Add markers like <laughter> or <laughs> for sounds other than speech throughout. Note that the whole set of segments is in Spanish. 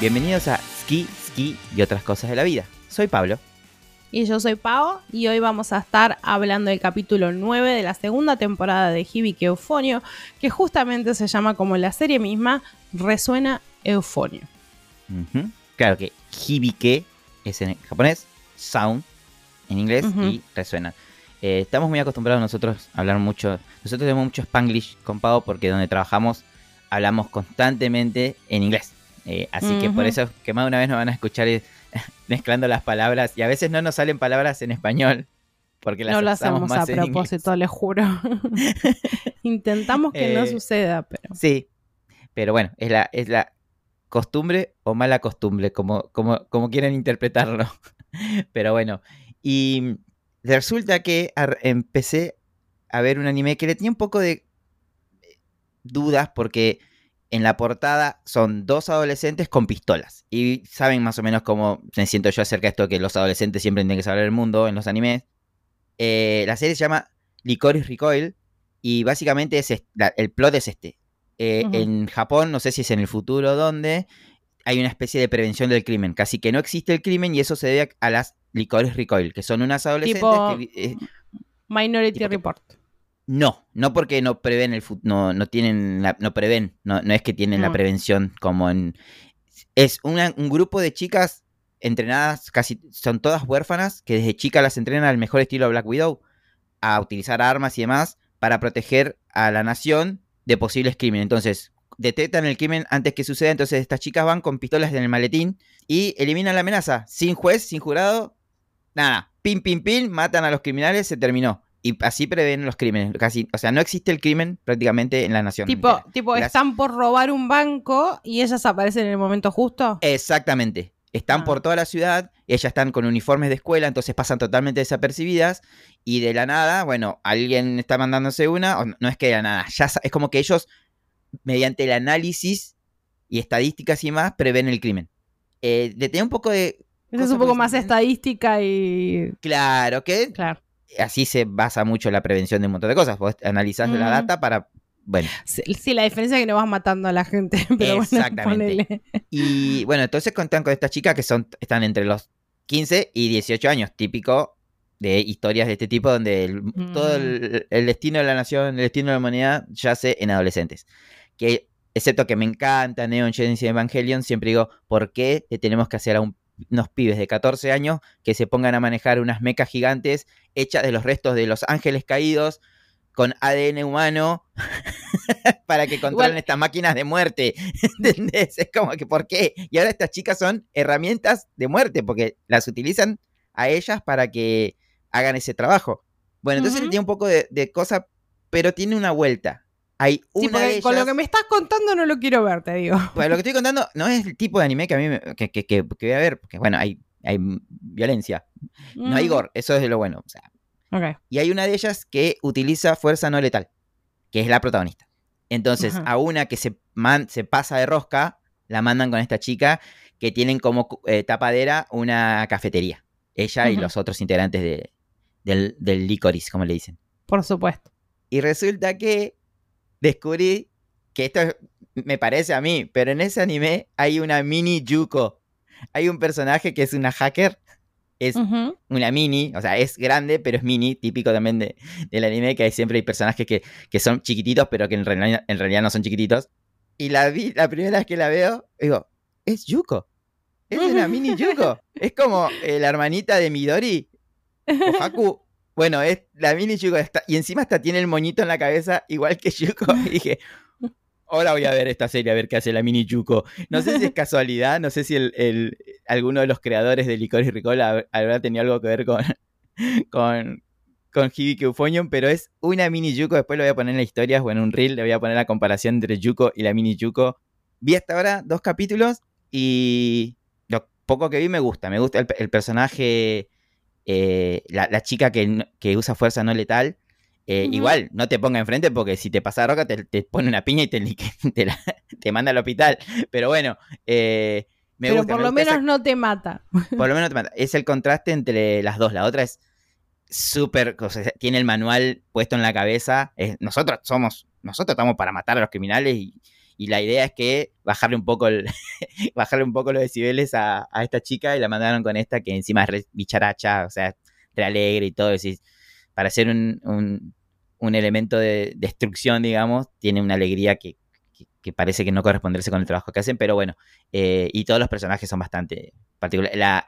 Bienvenidos a Ski, Ski y otras cosas de la vida. Soy Pablo. Y yo soy Pau y hoy vamos a estar hablando del capítulo 9 de la segunda temporada de Hibike Eufonio, que justamente se llama como la serie misma, Resuena Eufonio. Claro que Hibike es en japonés, sound en inglés y resuena. Eh, estamos muy acostumbrados nosotros a hablar mucho. Nosotros tenemos mucho spanglish con Pau porque donde trabajamos hablamos constantemente en inglés. Eh, así que por eso que más de una vez nos van a escuchar <laughs> mezclando las palabras y a veces no nos salen palabras en español porque las No lo hacemos a más inglés. propósito, les juro. <laughs> Intentamos que no Eh, suceda, pero... Sí, pero bueno, es la, es la costumbre o mala costumbre, como, como, como quieran interpretarlo. <laughs> Pero bueno, y resulta que empecé a ver un anime que le tenía un poco de dudas porque en la portada son dos adolescentes con pistolas. Y saben más o menos cómo me siento yo acerca de esto, que los adolescentes siempre tienen que saber el mundo en los animes. Eh, la serie se llama Licorice Recoil y básicamente es la- el plot es este. Eh. En Japón, no sé si es en el futuro o dónde, hay una especie de prevención del crimen. Casi que no existe el crimen y eso se debe a, a las Licorice Recoil, que son unas adolescentes Tipo- que... vi- eh, Minority tipo que- Report. No, no porque no prevén el no, no tienen la- no prevén, no, no es que tienen la prevención como en es una- un grupo de chicas entrenadas, casi son todas huérfanas, que desde chicas las entrenan al mejor estilo Black Widow, a utilizar armas y demás para proteger a la nación de posibles crímenes. Entonces, detectan el crimen antes que suceda, entonces estas chicas van con pistolas en el maletín y eliminan la amenaza, sin juez, sin jurado, nada, pin, pin, pin, matan a los criminales, se terminó. Y así prevén los crímenes. Casi, o sea, no existe el crimen prácticamente en la nación. Tipo, entera. tipo Las- están por robar un banco y ellas aparecen en el momento justo. Exactamente. Están Ah. por toda la ciudad, ellas están con uniformes de escuela, entonces pasan totalmente desapercibidas. Y de la nada, bueno, alguien está mandándose una, o no- es que de la nada, ya es como que ellos, mediante el análisis y estadísticas y más, prevén el crimen. Eh, le tenía un poco de. Esa es un poco más estadística y... Claro, que Claro. Así se basa mucho la prevención de un montón de cosas. Vos analizás la Ujú. data para. Bueno, Sí, la diferencia es que no vas matando a la gente, <laughs> pero bueno, Exactamente. ponele. Y bueno, entonces contan con estas chicas que son, están entre los 15 y 18 años, típico de historias de este tipo, donde el- Mm. todo el, el destino de la nación, el destino de la humanidad yace en adolescentes. Que, excepto que me encanta Neon Genesis Evangelion, siempre digo, ¿por qué le tenemos que hacer a un- unos pibes de 14 años que se pongan a manejar unas mecas gigantes hechas de los restos de los ángeles caídos? con ADN humano <laughs> para que controlen Igual- estas máquinas de muerte. <laughs> ¿Entendés? Es como que, ¿por qué? Y ahora estas chicas son herramientas de muerte, porque las utilizan a ellas para que hagan ese trabajo. Bueno, entonces tiene un poco de, de cosa, pero tiene una vuelta. Hay una Sí, porque de con lo ellas- que me estás contando no lo quiero ver, te digo. Bueno, lo que estoy contando no es el tipo de anime que a mí me- que, que- que- que voy a ver, porque bueno, hay, hay violencia, no hay gore, eso es lo bueno. O sea, ok. y hay una de ellas que utiliza fuerza no letal, que es la protagonista. Entonces, Ajá. a una que se, man- se pasa de rosca, la mandan con esta chica que tienen como eh, tapadera una cafetería. Ella y los otros integrantes de- del, del licorice, como le dicen. Por supuesto. Y resulta que descubrí que esto es- me parece a mí, pero en ese anime hay una mini Yuko. Hay un personaje que es una hacker. Es una mini, o sea, es grande, pero es mini, típico también de, del anime, que hay siempre hay personajes que, que son chiquititos, pero que en realidad, en realidad no son chiquititos. Y la vi, la primera vez que la veo, digo, es Yuko. Es una mini Yuko. Es como eh, la hermanita de Midori, o <laughs> Haku. Bueno, es la mini Yuko. está- y encima hasta tiene el moñito en la cabeza, igual que Yuko. <laughs> Y dije, ahora voy a ver esta serie, a ver qué hace la mini Yuko. No sé si es casualidad, no sé si el, alguno de los creadores de Licorice Recall hab- habrá tenido algo que ver con, <laughs> con, con Hibiki pero es una mini Yuko. Después lo voy a poner en las historias o en un reel, le voy a poner la comparación entre Yuko y la mini Yuko. Vi hasta ahora dos capítulos y lo poco que vi me gusta. Me gusta el, el personaje, eh, la, la chica que, usa fuerza no letal. Eh. Igual, no te ponga enfrente porque si te pasa roca te, te pone una piña y te, <laughs> te, la- te manda al hospital. Pero bueno, eh, me Pero gusta. por me lo esa- menos no te mata. por lo <laughs> menos te mata. Es el contraste entre las dos. La otra es súper. o sea, tiene el manual puesto en la cabeza. Es- nosotros somos. Nosotros estamos para matar a los criminales y, Y la idea es que bajarle un poco el, <laughs> bajarle un poco los decibeles a, a, esta chica y la mandaron con esta que encima es bicharacha, o sea, re alegre y todo. Decís, para ser un, un, un, elemento de destrucción, digamos, tiene una alegría que, que, que, parece que no corresponderse con el trabajo que hacen, pero bueno, eh, y todos los personajes son bastante particulares. La,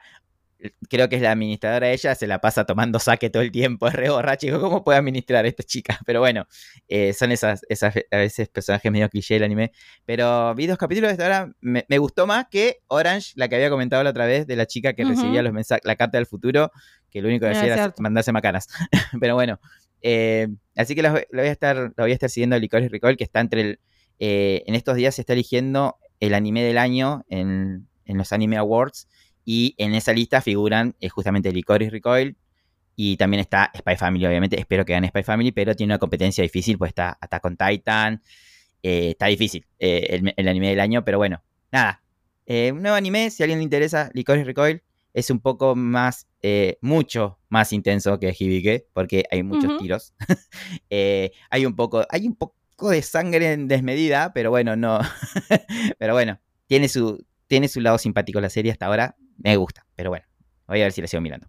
creo que es la administradora ella, se la pasa tomando saque todo el tiempo, <laughs> es re borracha, digo, ¿cómo puede administrar a esta chica? Pero bueno, eh, son esas, esas, a veces personajes medio cliché del anime. Pero vi dos capítulos de esta hora, me, me, gustó más que Orange, la que había comentado la otra vez, de la chica que uh -huh. recibía los mensajes, la carta del futuro, que lo único que decía era mandarse macanas. <laughs> Pero bueno, eh, así que lo, lo, voy a estar, lo voy a estar siguiendo a Licorice Recall, que está entre el, eh, en estos días se está eligiendo el anime del año en, en los Anime Awards y en esa lista figuran eh, justamente Licorice Recoil y también está Spy Family, obviamente. Espero que gane Spy Family, pero tiene una competencia difícil, pues está Attack on Titan. Eh, está difícil eh, el, el, anime del año, pero bueno, nada. Eh, un nuevo anime, si a alguien le interesa, Licorice Recoil es un poco más, mucho más intenso que Hibike, porque hay muchos uh -huh. tiros. <laughs> hay un poco, hay un poco de sangre en desmedida, pero bueno, no. <laughs> pero bueno, tiene su, tiene su lado simpático la serie hasta ahora me gusta, pero bueno, voy a ver si la sigo mirando.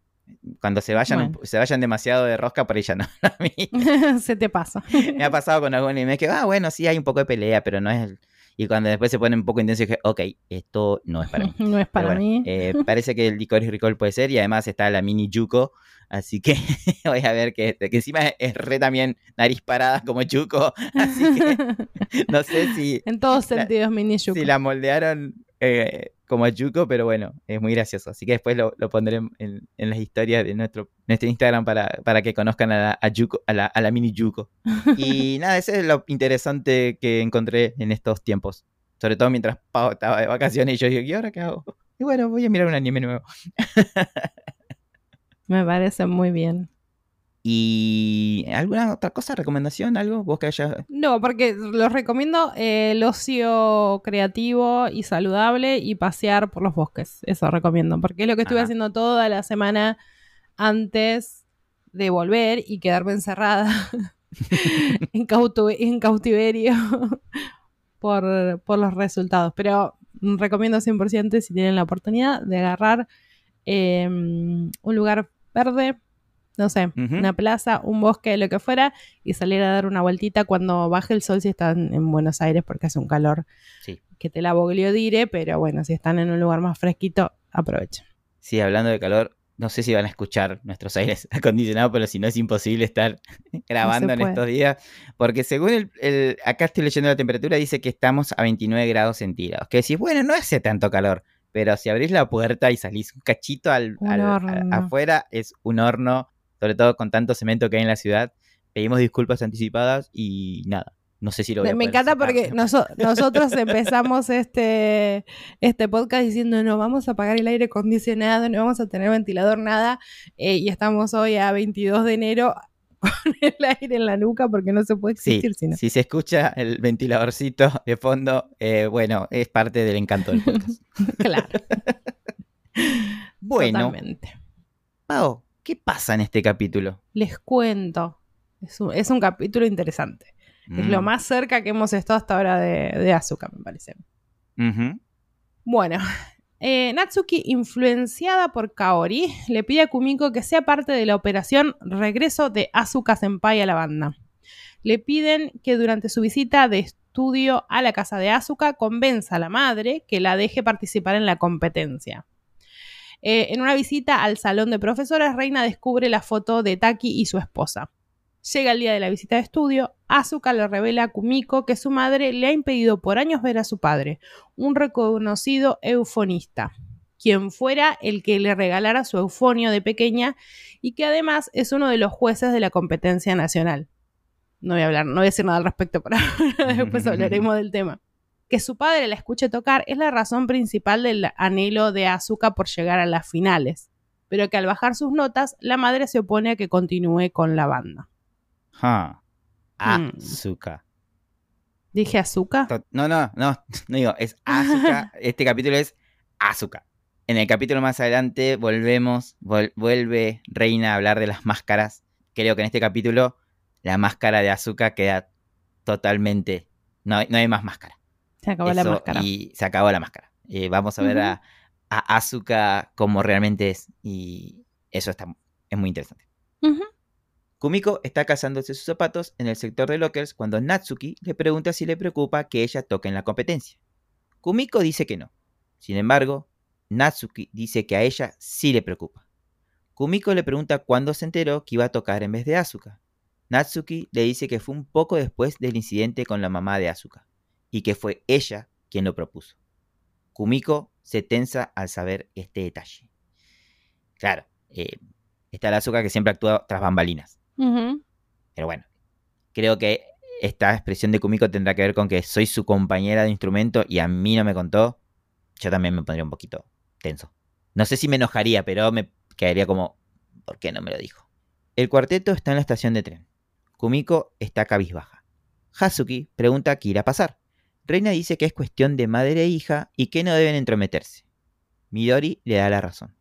Cuando se vayan, bueno. se vayan demasiado de rosca, por ella no. <laughs> <laughs> se te pasa. Me ha pasado con algún anime que, ah, bueno, sí hay un poco de pelea, pero no es. El... Y cuando después se pone un poco intenso, dije, ok, esto no es para mí. <laughs> no es para bueno, mí. Eh, parece que el Licorice Recall puede ser, y además está la mini Yuko, así que voy a ver que, que encima es re también nariz parada como Yuko, así que no sé si. En todos sentidos, mini Yuko. Si la moldearon. Eh, como a Yuko, pero bueno, es muy gracioso. Así que después lo, lo pondré en, en, las historias de nuestro, nuestro Instagram para, para que conozcan a la, a, Yuko, a, la, a la mini Yuko. <laughs> y nada, ese es lo interesante que encontré en estos tiempos. Sobre todo mientras Pau estaba de vacaciones y yo digo, ¿y ahora qué hago? Y bueno, voy a mirar un anime nuevo. <laughs> Me parece muy bien. ¿Y alguna otra cosa, recomendación, algo? ¿Vos que hayas... No, porque los recomiendo eh, el ocio creativo y saludable y pasear por los bosques. Eso recomiendo, porque es lo que estuve Ajá. haciendo toda la semana antes de volver y quedarme encerrada <laughs> en, cautiverio por, por, los resultados. Pero recomiendo 100% si tienen la oportunidad de agarrar eh, un lugar verde no sé, uh -huh. una plaza, un bosque, lo que fuera, y salir a dar una vueltita cuando baje el sol si están en Buenos Aires porque hace un calor sí. que te la dire, pero bueno, si están en un lugar más fresquito, aprovechen. Sí, hablando de calor, no sé si van a escuchar nuestros aires <laughs> acondicionados, pero si no es imposible estar <laughs> grabando no en estos días, porque según el, el, acá estoy leyendo la temperatura, dice que estamos a 29 grados centígrados, que decís, bueno, no hace tanto calor, pero si abrís la puerta y salís un cachito al, al, afuera, es un horno sobre todo con tanto cemento que hay en la ciudad. Pedimos disculpas anticipadas y nada. No sé si lo voy a Me encanta sacar. porque noso nosotros <laughs> empezamos este, este podcast diciendo no vamos a apagar el aire acondicionado, no vamos a tener ventilador, nada. Eh, y estamos hoy a 22 de enero <laughs> con el aire en la nuca porque no se puede existir. Sí, sino. Si se escucha el ventiladorcito de fondo, eh, bueno, es parte del encanto del podcast. <laughs> claro. bueno. Totalmente. Pau, ¿Qué pasa en este capítulo? Les cuento. Es un, es un capítulo interesante. Mm. Es lo más cerca que hemos estado hasta ahora de, de Asuka, me parece. Uh -huh. Bueno, <laughs> eh, Natsuki, influenciada por Kaori, le pide a Kumiko que sea parte de la operación Regreso de Asuka Senpai a la banda. Le piden que durante su visita de estudio a la casa de Asuka convenza a la madre que la deje participar en la competencia. Eh, en una visita al salón de profesores, Reina descubre la foto de Taki y su esposa. Llega el día de la visita de estudio, Asuka le revela a Kumiko que su madre le ha impedido por años ver a su padre, un reconocido eufonista, quien fuera el que le regalara su eufonio de pequeña y que además es uno de los jueces de la competencia nacional. No voy a hablar, no voy a decir nada al respecto, pero <laughs> después <laughs> hablaremos del tema que su padre la escuche tocar es la razón principal del anhelo de Asuka por llegar a las finales, pero que al bajar sus notas, la madre se opone a que continúe con la banda. Huh. Asuka. Hmm. ¿Dije Asuka? No, no, no, <laughs> no digo, es Asuka. <laughs> este capítulo es Asuka. En el capítulo más adelante volvemos, vol vuelve Reina a hablar de las máscaras. Creo que en este capítulo la máscara de Asuka queda totalmente... No, no hay más máscara. Se acabó la máscara. Y se acabó la máscara. Eh, vamos a ver a, a Asuka como realmente es. Y eso está, es muy interesante. Kumiko está cazándose sus zapatos en el sector de lockers cuando Natsuki le pregunta si le preocupa que ella toque en la competencia. Kumiko dice que no. Sin embargo, Natsuki dice que a ella sí le preocupa. Kumiko le pregunta cuándo se enteró que iba a tocar en vez de Asuka. Natsuki le dice que fue un poco después del incidente con la mamá de Asuka y que fue ella quien lo propuso. Kumiko se tensa al saber este detalle. Claro, eh, está la Asuka que siempre actúa tras bambalinas. Pero bueno, creo que esta expresión de Kumiko tendrá que ver con que soy su compañera de instrumento y a mí no me contó. Yo también me pondría un poquito tenso. No sé si me enojaría, pero me quedaría como, ¿por qué no me lo dijo? El cuarteto está en la estación de tren. Kumiko está cabizbaja. Hazuki pregunta qué irá a pasar. Reina dice que es cuestión de madre e hija y que no deben entrometerse. Midori le da la razón.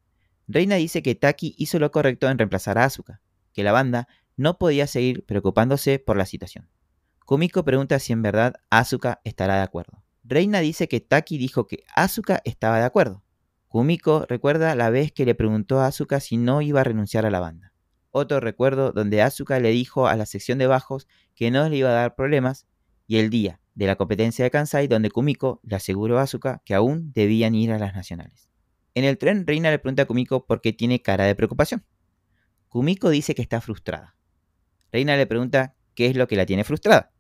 Reina dice que Taki hizo lo correcto en reemplazar a Asuka, que la banda no podía seguir preocupándose por la situación. Kumiko pregunta si en verdad Asuka estará de acuerdo. Reina dice que Taki dijo que Asuka estaba de acuerdo. Kumiko recuerda la vez que le preguntó a Asuka si no iba a renunciar a la banda. Otro recuerdo donde Asuka le dijo a la sección de bajos que no le iba a dar problemas y el día de la competencia de Kansai donde Kumiko le aseguró a Asuka que aún debían ir a las nacionales. En el tren Reina le pregunta a Kumiko por qué tiene cara de preocupación. Kumiko dice que está frustrada. Reina le pregunta qué es lo que la tiene frustrada.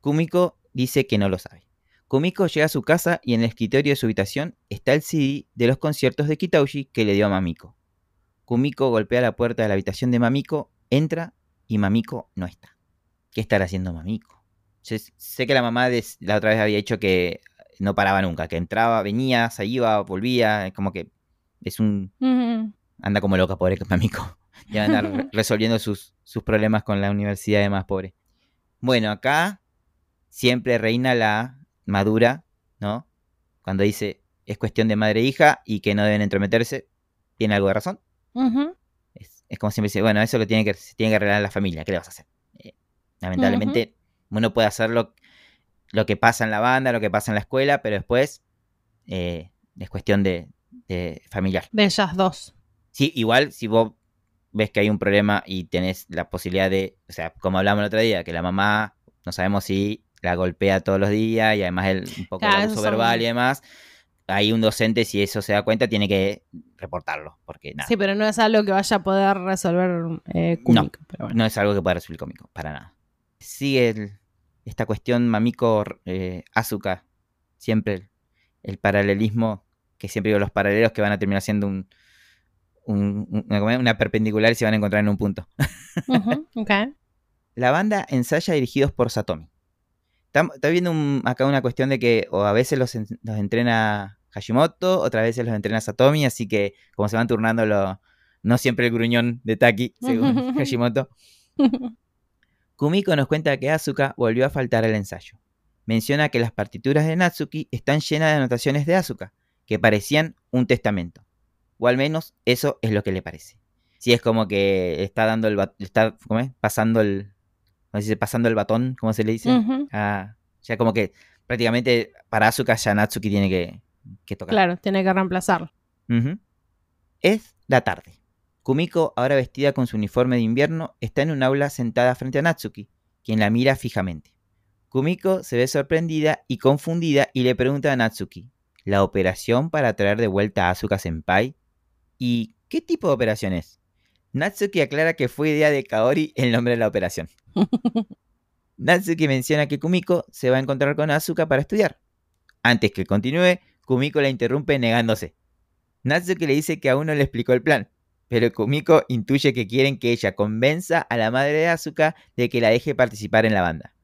Kumiko dice que no lo sabe. Kumiko llega a su casa y en el escritorio de su habitación está el CD de los conciertos de Kitauji que le dio a Mamiko. Kumiko golpea la puerta de la habitación de Mamiko, entra y Mamiko no está. ¿Qué estará haciendo Mamiko? Yo sé que la mamá de la otra vez había dicho que no paraba nunca, que entraba, venía, se iba, volvía, es como que es un... Anda como loca, pobre <laughs> Mamiko. Ya andar re- <laughs> resolviendo sus, sus problemas con la universidad de más pobre. Bueno, acá siempre reina la madura, ¿no? Cuando dice es cuestión de madre e hija y que no deben entrometerse, tiene algo de razón. Es, es como siempre dice, bueno, eso lo tiene que, se tiene que arreglar la familia, ¿qué le vas a hacer? Eh, lamentablemente, uno puede hacer lo, lo que pasa en la banda, lo que pasa en la escuela, pero después eh, es cuestión de, de familiar. De ellas dos. Sí, igual si vos ves que hay un problema y tenés la posibilidad de, o sea, como hablamos el otro día, que la mamá, no sabemos si la golpea todos los días y además el, un poco Claro, de abuso son- verbal y demás, hay un docente, si eso se da cuenta, tiene que reportarlo, porque nada, Sí, pero no es algo que vaya a poder resolver eh. Pero bueno. no es algo que pueda resolver cómico, para nada. Sigue el- esta cuestión Mamiko eh, Asuka, siempre el, el paralelismo, que siempre digo los paralelos que van a terminar siendo un, un- un- una, una perpendicular y se van a encontrar en un punto. <laughs> La banda ensaya dirigidos por Satomi. Está, está viendo un- acá una cuestión de que o a veces los, en- los entrena Hashimoto, otras veces los entrena Satomi, así que como se van turnando, lo, no siempre el gruñón de Taki, según <laughs> Hashimoto. <laughs> Kumiko nos cuenta que Asuka volvió a faltar al ensayo. Menciona que las partituras de Natsuki están llenas de anotaciones de Asuka, que parecían un testamento. O al menos eso es lo que le parece. Si es como que está dando el está ¿cómo es? pasando el ¿cómo se dice? pasando el batón, ¿cómo se le dice? Ujú. Ah, ya como que prácticamente para Asuka ya Natsuki tiene que, que tocar. Claro, tiene que reemplazarlo. Es la tarde. Kumiko, ahora vestida con su uniforme de invierno, está en un aula sentada frente a Natsuki, quien la mira fijamente. Kumiko se ve sorprendida y confundida y le pregunta a Natsuki, ¿la operación para traer de vuelta a Asuka Senpai? ¿Y qué tipo de operación es? Natsuki aclara que fue idea de Kaori el nombre de la operación. <laughs> Natsuki menciona que Kumiko se va a encontrar con Asuka para estudiar. Antes que continúe, Kumiko la interrumpe negándose. Natsuki le dice que aún no le explicó el plan, pero Kumiko intuye que quieren que ella convenza a la madre de Asuka de que la deje participar en la banda.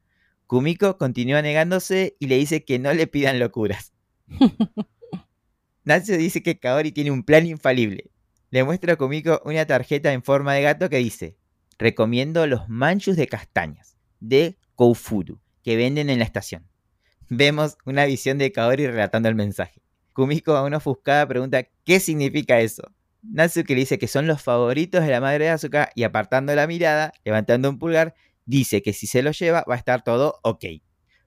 Kumiko continúa negándose y le dice que no le pidan locuras. <laughs> Natsuki dice que Kaori tiene un plan infalible. Le muestra a Kumiko una tarjeta en forma de gato que dice: Recomiendo los manchus de castañas de Koufuru que venden en la estación. Vemos una visión de Kaori relatando el mensaje. Kumiko, aún ofuscada, pregunta qué significa eso. Natsuki dice que son los favoritos de la madre de Asuka y apartando la mirada, levantando un pulgar, dice que si se lo lleva va a estar todo ok.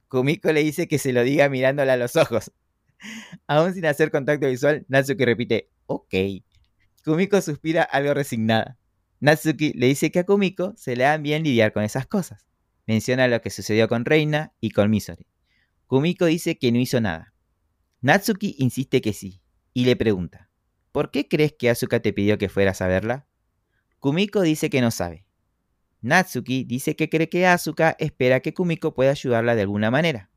Kumiko le dice que se lo diga mirándola a los ojos. <laughs> Aún sin hacer contacto visual, Natsuki repite, ok. Kumiko suspira algo resignada. Natsuki le dice que a Kumiko se le da bien lidiar con esas cosas. Menciona lo que sucedió con Reina y con Misore. Kumiko dice que no hizo nada. Natsuki insiste que sí, y le pregunta, ¿por qué crees que Asuka te pidió que fueras a verla? Kumiko dice que no sabe. Natsuki dice que cree que Asuka espera que Kumiko pueda ayudarla de alguna manera.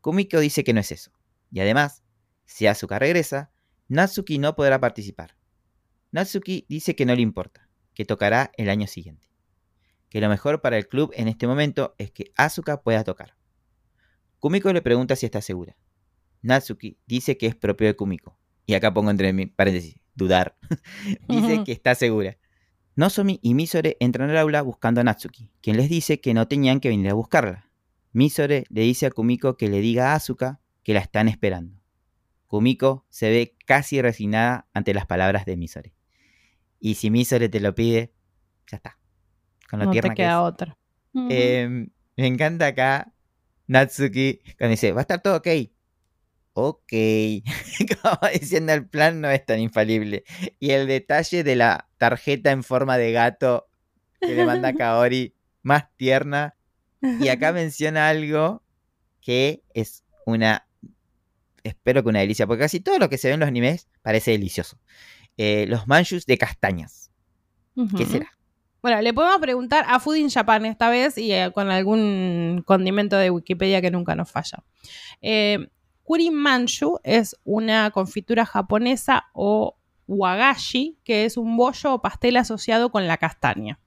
Kumiko dice que no es eso. Y además, si Asuka regresa, Natsuki no podrá participar. Natsuki dice que no le importa, que tocará el año siguiente. Que lo mejor para el club en este momento es que Asuka pueda tocar. Kumiko le pregunta si está segura. Natsuki dice que es propio de Kumiko. Y acá pongo entre paréntesis, dudar. <laughs> dice que está segura. Nozomi y Misore entran al aula buscando a Natsuki, quien les dice que no tenían que venir a buscarla. Misore le dice a Kumiko que le diga a Asuka que la están esperando. Kumiko se ve casi resignada ante las palabras de Misore. Y si Misore te lo pide, ya está. Con lo no te queda otra. Em, me encanta acá Natsuki cuando dice, va a estar todo ok. Ok. <laughs> Como diciendo, el plan no es tan infalible. Y el detalle de la tarjeta en forma de gato que le manda <laughs> Kaori, más tierna. Y acá <laughs> menciona algo que es una. Espero que una delicia, porque casi todo lo que se ve en los animes parece delicioso. Eh, los manchus de castañas. ¿Qué será? Bueno, le podemos preguntar a Food in Japan esta vez y eh, con algún condimento de Wikipedia que nunca nos falla. Eh, Kuri Manchu es una confitura japonesa o wagashi, que es un bollo o pastel asociado con la castaña.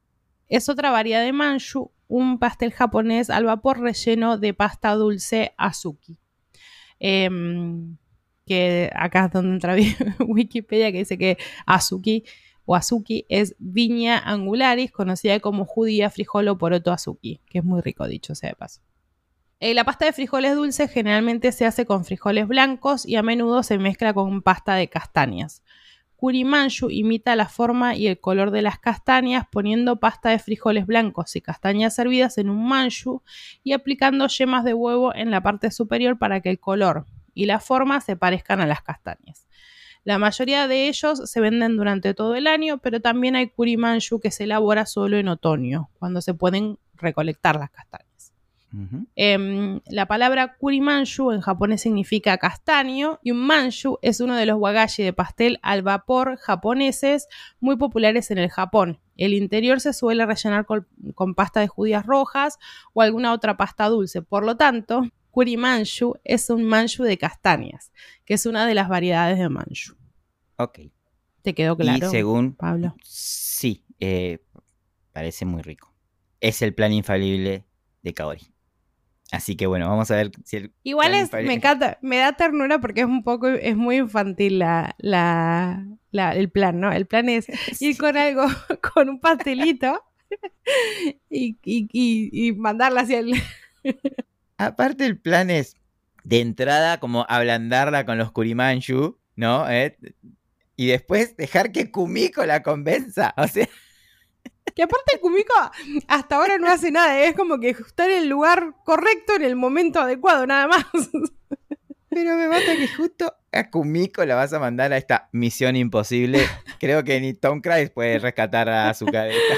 Es otra variedad de manchu, un pastel japonés al vapor relleno de pasta dulce azuki. Em, que acá es donde entra <laughs> Wikipedia que dice que azuki o azuki es viña angularis, conocida como judía, frijol o poroto azuki, que es muy rico dicho sea de paso. Eh, la pasta de frijoles dulces generalmente se hace con frijoles blancos y a menudo se mezcla con pasta de castañas. Kurimanshu imita la forma y el color de las castañas poniendo pasta de frijoles blancos y castañas hervidas en un manshu y aplicando yemas de huevo en la parte superior para que el color y la forma se parezcan a las castañas. La mayoría de ellos se venden durante todo el año, pero también hay kurimanshu que se elabora solo en otoño, cuando se pueden recolectar las castañas. Em, la palabra kurimanshu en japonés significa castaño y un manshu es uno de los wagashi de pastel al vapor japoneses muy populares en el Japón. El interior se suele rellenar con, pasta de judías rojas o alguna otra pasta dulce. Por lo tanto, kurimanshu es un manshu de castañas, que es una de las variedades de manshu. Ok. ¿Te quedó claro? Y según Pablo. Sí, eh, parece muy rico. Es el plan infalible de Kaori. Así que bueno, vamos a ver si el. Igual es, me encanta, me da ternura porque es un poco, es muy infantil la, la, el plan, ¿no? El plan es <laughs> ir con algo, <laughs> con un pastelito <laughs> y, y, y, mandarla hacia el. Aparte, el plan es de entrada como ablandarla con los Kurimanshu, ¿no? ¿Eh? Y después dejar que Kumiko la convenza. O sea. Que aparte Kumiko hasta ahora no hace nada, es como que está en el lugar correcto, en el momento adecuado, nada más. Pero me mata que justo a Kumiko la vas a mandar a esta misión imposible. Creo que ni Tom Cruise puede rescatar a su cabeza.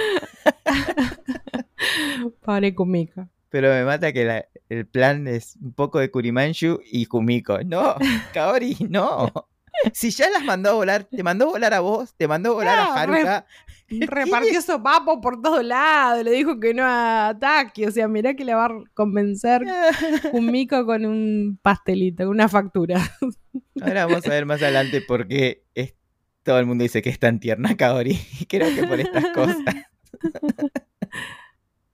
Pobre Kumiko. Pero me mata que el plan es un poco de Kurimanshu y Kumiko. No, Kaori, no. Si ya las mandó a volar, te mandó a volar a vos, te mandó a volar a Haruka. <laughs> repartió papo por todos lados, le dijo que no ataque, o sea, mirá que le va a convencer <laughs> un mico con un pastelito, con una factura. <laughs> Ahora vamos a ver más adelante por qué todo el mundo dice que es tan tierna Kaori, creo que por estas cosas.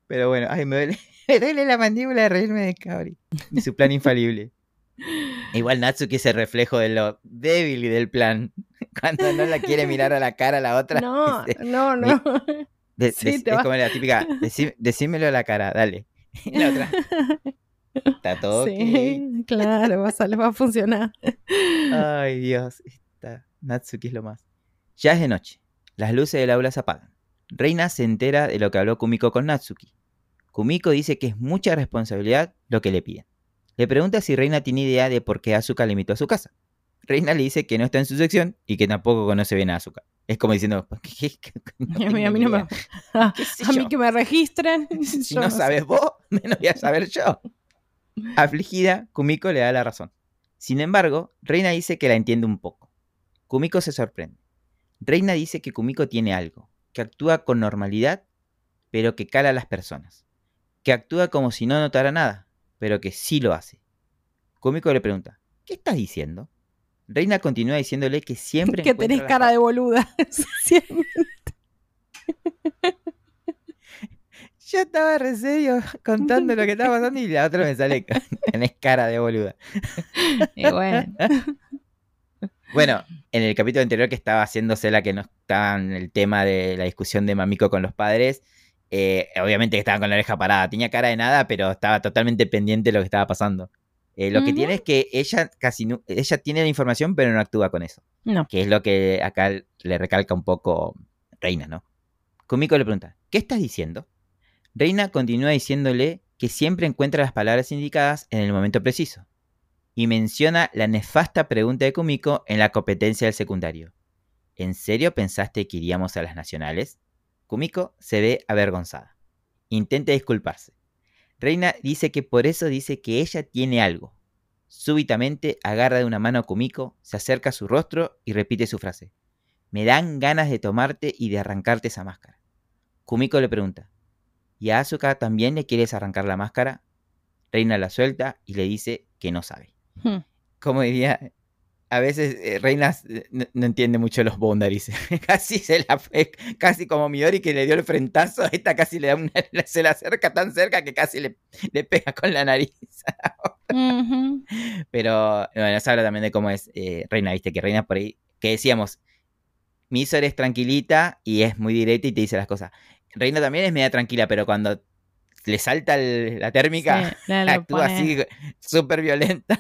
Pero bueno, ay, me duele, me duele la mandíbula de reírme de Kaori y su plan infalible. Igual Natsuki es el reflejo de lo débil y del plan. <laughs> Cuando no la quiere mirar a la cara a la otra. <laughs> No, no, no. <laughs> es como la típica, decímelo a la cara, dale. la otra. Está todo sí, claro, va a, va a funcionar. Ay, Dios. Esta Natsuki es lo más. Ya es de noche. Las luces del aula se apagan. Reina se entera de lo que habló Kumiko con Natsuki. Kumiko dice que es mucha responsabilidad lo que le piden. Le pregunta si Reina tiene idea de por qué Asuka le invitó a su casa. Reina le dice que no está en su sección y que tampoco conoce bien a Asuka. Es como diciendo, ¿qué, <laughs> qué- qué- no a mí, a mí tengo no me. A, <laughs> ¿Qué sé a mí yo? que me registren. <laughs> Si no sé. sabes vos, menos voy a saber yo. Afligida, Kumiko le da la razón. Sin embargo, Reina dice que la entiende un poco. Kumiko se sorprende. Reina dice que Kumiko tiene algo, que actúa con normalidad, pero que cala a las personas. Que actúa como si no notara nada, pero que sí lo hace. Kumiko le pregunta, ¿qué estás diciendo? Reina continúa diciéndole que siempre Que tenés cara de boluda. <laughs> Siempre. Yo estaba re serio contando lo que estaba pasando y la otra me sale <laughs> tenés cara de boluda. Y bueno. <laughs> Bueno, en el capítulo anterior que estaba haciéndose la que no estaba en el tema de la discusión de Mamiko con los padres, eh, obviamente que estaban con la oreja parada. Tenía cara de nada, pero estaba totalmente pendiente de lo que estaba pasando. Eh, lo que tiene es que ella casi nu- ella tiene la información, pero no actúa con eso. No. Que es lo que acá le recalca un poco Reina, ¿no? Kumiko le pregunta, ¿qué estás diciendo? Reina continúa diciéndole que siempre encuentra las palabras indicadas en el momento preciso. Y menciona la nefasta pregunta de Kumiko en la competencia del secundario. ¿En serio pensaste que iríamos a las nacionales? Kumiko se ve avergonzada. Intenta disculparse. Reina dice que por eso dice que ella tiene algo. Súbitamente agarra de una mano a Kumiko, se acerca a su rostro y repite su frase. Me dan ganas de tomarte y de arrancarte esa máscara. Kumiko le pregunta, ¿y a Asuka también le quieres arrancar la máscara? Reina la suelta y le dice que no sabe. Hmm. Como diría, a veces eh, Reina eh, no, no entiende mucho los boundaries. <laughs> casi se la casi como Midori que le dio el frentazo, esta casi le da una, <laughs> se la acerca tan cerca que casi le, le pega con la nariz. Pero bueno, se habla también de cómo es eh, Reina, viste, que Reina por ahí, que decíamos, Misor es tranquilita y es muy directa y te dice las cosas. Reina también es media tranquila, pero cuando le salta el- la térmica, Sí, <laughs> actúa pone- así súper violenta.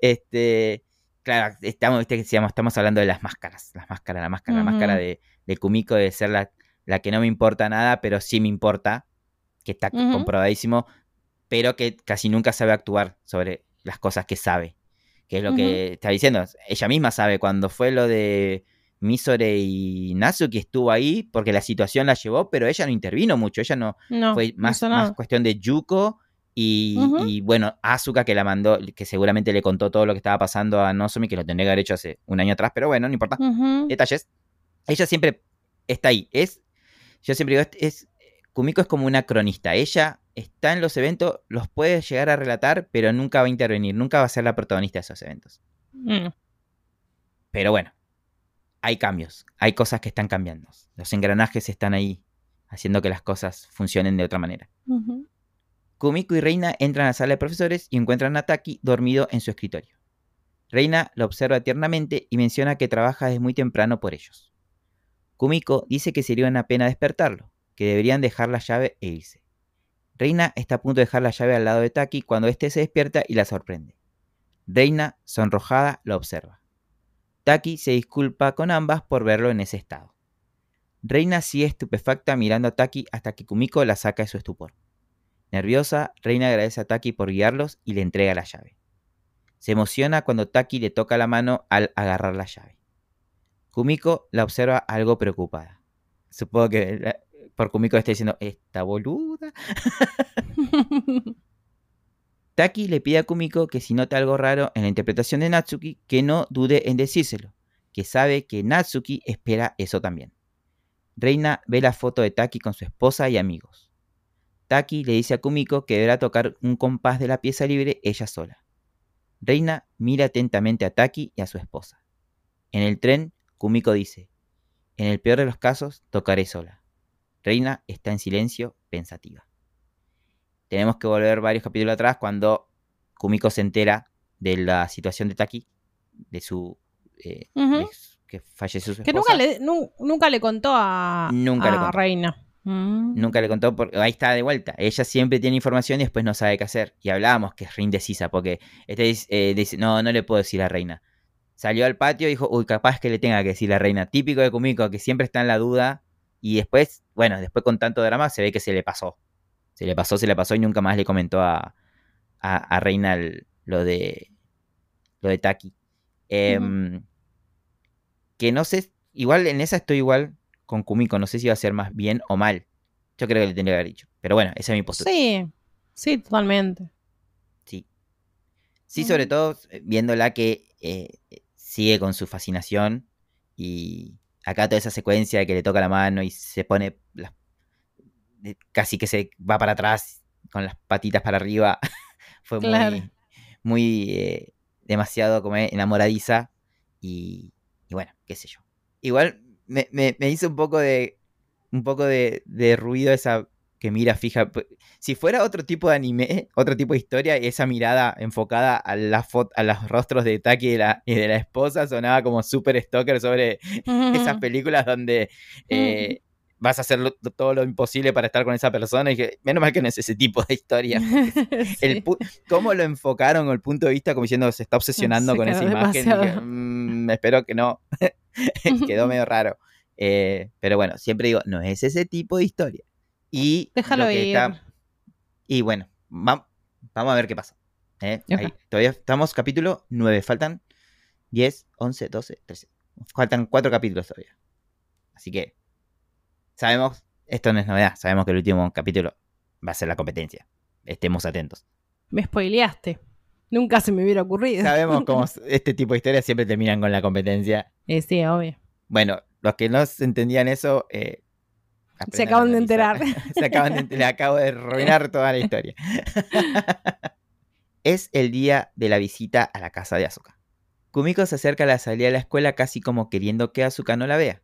Este, claro, estamos, viste, que decíamos, estamos hablando de las máscaras, las máscaras, la máscara, la máscara de, de Kumiko de ser la, la que no me importa nada, pero sí me importa, que está comprobadísimo, pero que casi nunca sabe actuar sobre las cosas que sabe. Que es lo que está diciendo. Ella misma sabe cuando fue lo de Misore y Natsuki estuvo ahí porque la situación la llevó, pero ella no intervino mucho. Ella no, No, fue no más, hizo más cuestión de Yuko y, bueno, Asuka que la mandó, que seguramente le contó todo lo que estaba pasando a Nozomi, que lo tendría que haber hecho hace un año atrás, pero bueno, no importa. Detalles. Ella siempre está ahí. Es, yo siempre digo, es, es- Kumiko es como una cronista. Ella está en los eventos, los puede llegar a relatar, pero nunca va a intervenir, nunca va a ser la protagonista de esos eventos. Mm. Pero bueno, hay cambios, hay cosas que están cambiando. Los engranajes están ahí, haciendo que las cosas funcionen de otra manera. Kumiko y Reina entran a la sala de profesores y encuentran a Taki dormido en su escritorio. Reina lo observa tiernamente y menciona que trabaja desde muy temprano por ellos. Kumiko dice que sería una pena despertarlo, que deberían dejar la llave e irse. Reina está a punto de dejar la llave al lado de Taki cuando éste se despierta y la sorprende. Reina, sonrojada, lo observa. Taki se disculpa con ambas por verlo en ese estado. Reina sigue estupefacta mirando a Taki hasta que Kumiko la saca de su estupor. Nerviosa, Reina agradece a Taki por guiarlos y le entrega la llave. Se emociona cuando Taki le toca la mano al agarrar la llave. Kumiko la observa algo preocupada. Supongo que la- por Kumiko está diciendo, esta boluda. <laughs> Taki le pide a Kumiko que si nota algo raro en la interpretación de Natsuki, que no dude en decírselo, que sabe que Natsuki espera eso también. Reina ve la foto de Taki con su esposa y amigos. Taki le dice a Kumiko que deberá tocar un compás de la pieza libre ella sola. Reina mira atentamente a Taki y a su esposa. En el tren, Kumiko dice, en el peor de los casos, tocaré sola. Reina está en silencio, pensativa. Tenemos que volver varios capítulos atrás cuando Kumiko se entera de la situación de Taki, de su... eh, Ujú. de su- que falleció su Que esposa. nunca le, nu- nunca le contó a, Nunca le a contó. Reina. Mm. Nunca le contó, porque ahí está de vuelta. Ella siempre tiene información y después no sabe qué hacer. Y hablábamos que es re indecisa, porque este dice, eh, dice, no, no le puedo decir a Reina. Salió al patio y dijo, uy, capaz que le tenga que decir la Reina. Típico de Kumiko, que siempre está en la duda. Y después, bueno, después con tanto drama se ve que se le pasó. Se le pasó, se le pasó y nunca más le comentó a, a, a Reina el- lo de lo de Taki. Em, Que no sé, igual en esa estoy igual con Kumiko, no sé si va a ser más bien o mal. Yo creo que le tendría que haber dicho. Pero bueno, esa es mi postura. Sí, sí, totalmente. Sí. Sí, sobre Ujú. todo eh, viéndola que eh, sigue con su fascinación y acá toda esa secuencia de que le toca la mano y se pone casi que se va para atrás con las patitas para arriba <laughs> fue Claro. muy muy eh, demasiado como enamoradiza y, y bueno, qué sé yo. Igual me, me- me hizo un poco de un poco de, de ruido esa que mira fija. Si fuera otro tipo de anime, <laughs> otro tipo de historia, esa mirada enfocada a, la a los rostros de Taki y de la, y de la esposa sonaba como super stalker sobre <laughs> esas películas donde eh, <laughs> vas a hacer lo- todo lo imposible para estar con esa persona. Y que menos mal que no es ese tipo de historia. El Sí. pu- cómo lo enfocaron el punto de vista como diciendo se está obsesionando Se con esa imagen. que. "Mm, espero que no. <laughs> Quedó medio raro. Eh, pero bueno, siempre digo, no es ese tipo de historia. Y Déjalo ir. está- y bueno, vam- vamos a ver qué pasa. ¿eh? Ahí, todavía estamos capítulo 9, faltan 10, 11, 12, 13. Faltan 4 capítulos todavía. Así que sabemos, esto no es novedad, sabemos que el último capítulo va a ser la competencia. Estemos atentos. Me spoileaste. Nunca se me hubiera ocurrido. Sabemos <laughs> cómo este tipo de historias siempre terminan con la competencia. Eh, sí, obvio. Bueno, los que no entendían eso, eh, <laughs> Se acaban de enterar. se acaban de enterar, acabo de arruinar toda la historia. <laughs> es el día de la visita a la casa de Asuka. Kumiko se acerca a la salida de la escuela casi como queriendo que Asuka no la vea,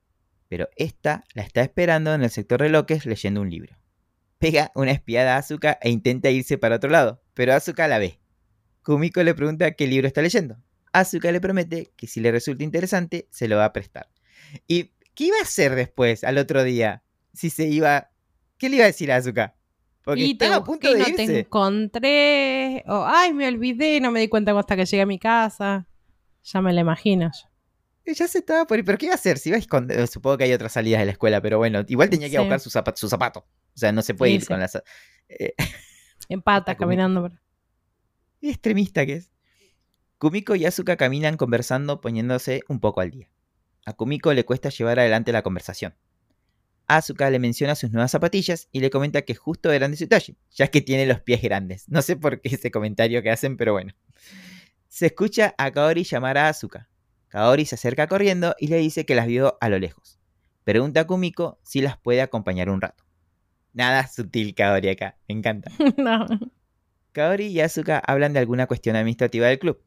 pero esta la está esperando en el sector de loques leyendo un libro. Pega una espiada a Asuka e intenta irse para otro lado, pero Asuka la ve. Kumiko le pregunta qué libro está leyendo. Asuka le promete que si le resulta interesante, se lo va a prestar. ¿Y qué iba a hacer después, al otro día? Si se iba... ¿Qué le iba a decir a Asuka? Porque y te a punto de no te encontré. O, ay, me olvidé, no me di cuenta hasta que llegué a mi casa. Ya me la imagino. yo. Ya se estaba por ir. ¿Pero qué iba a hacer? Si iba a esconder... Supongo que hay otras salidas de la escuela, pero bueno, igual tenía que ir a Sí. buscar su zapato. Su zapato. O sea, no se puede Sí, ir sí. con las... eh, <laughs> En patas, caminando. por- Extremista que es. Kumiko y Asuka caminan conversando poniéndose un poco al día. A Kumiko le cuesta llevar adelante la conversación. Asuka le menciona sus nuevas zapatillas y le comenta que justo eran de su talle, ya que tiene los pies grandes. No sé por qué ese comentario que hacen, pero bueno. Se escucha a Kaori llamar a Asuka. Kaori se acerca corriendo y le dice que las vio a lo lejos. Pregunta a Kumiko si las puede acompañar un rato. Nada sutil Kaori acá, me encanta. <laughs> no. Kaori y Asuka hablan de alguna cuestión administrativa del club.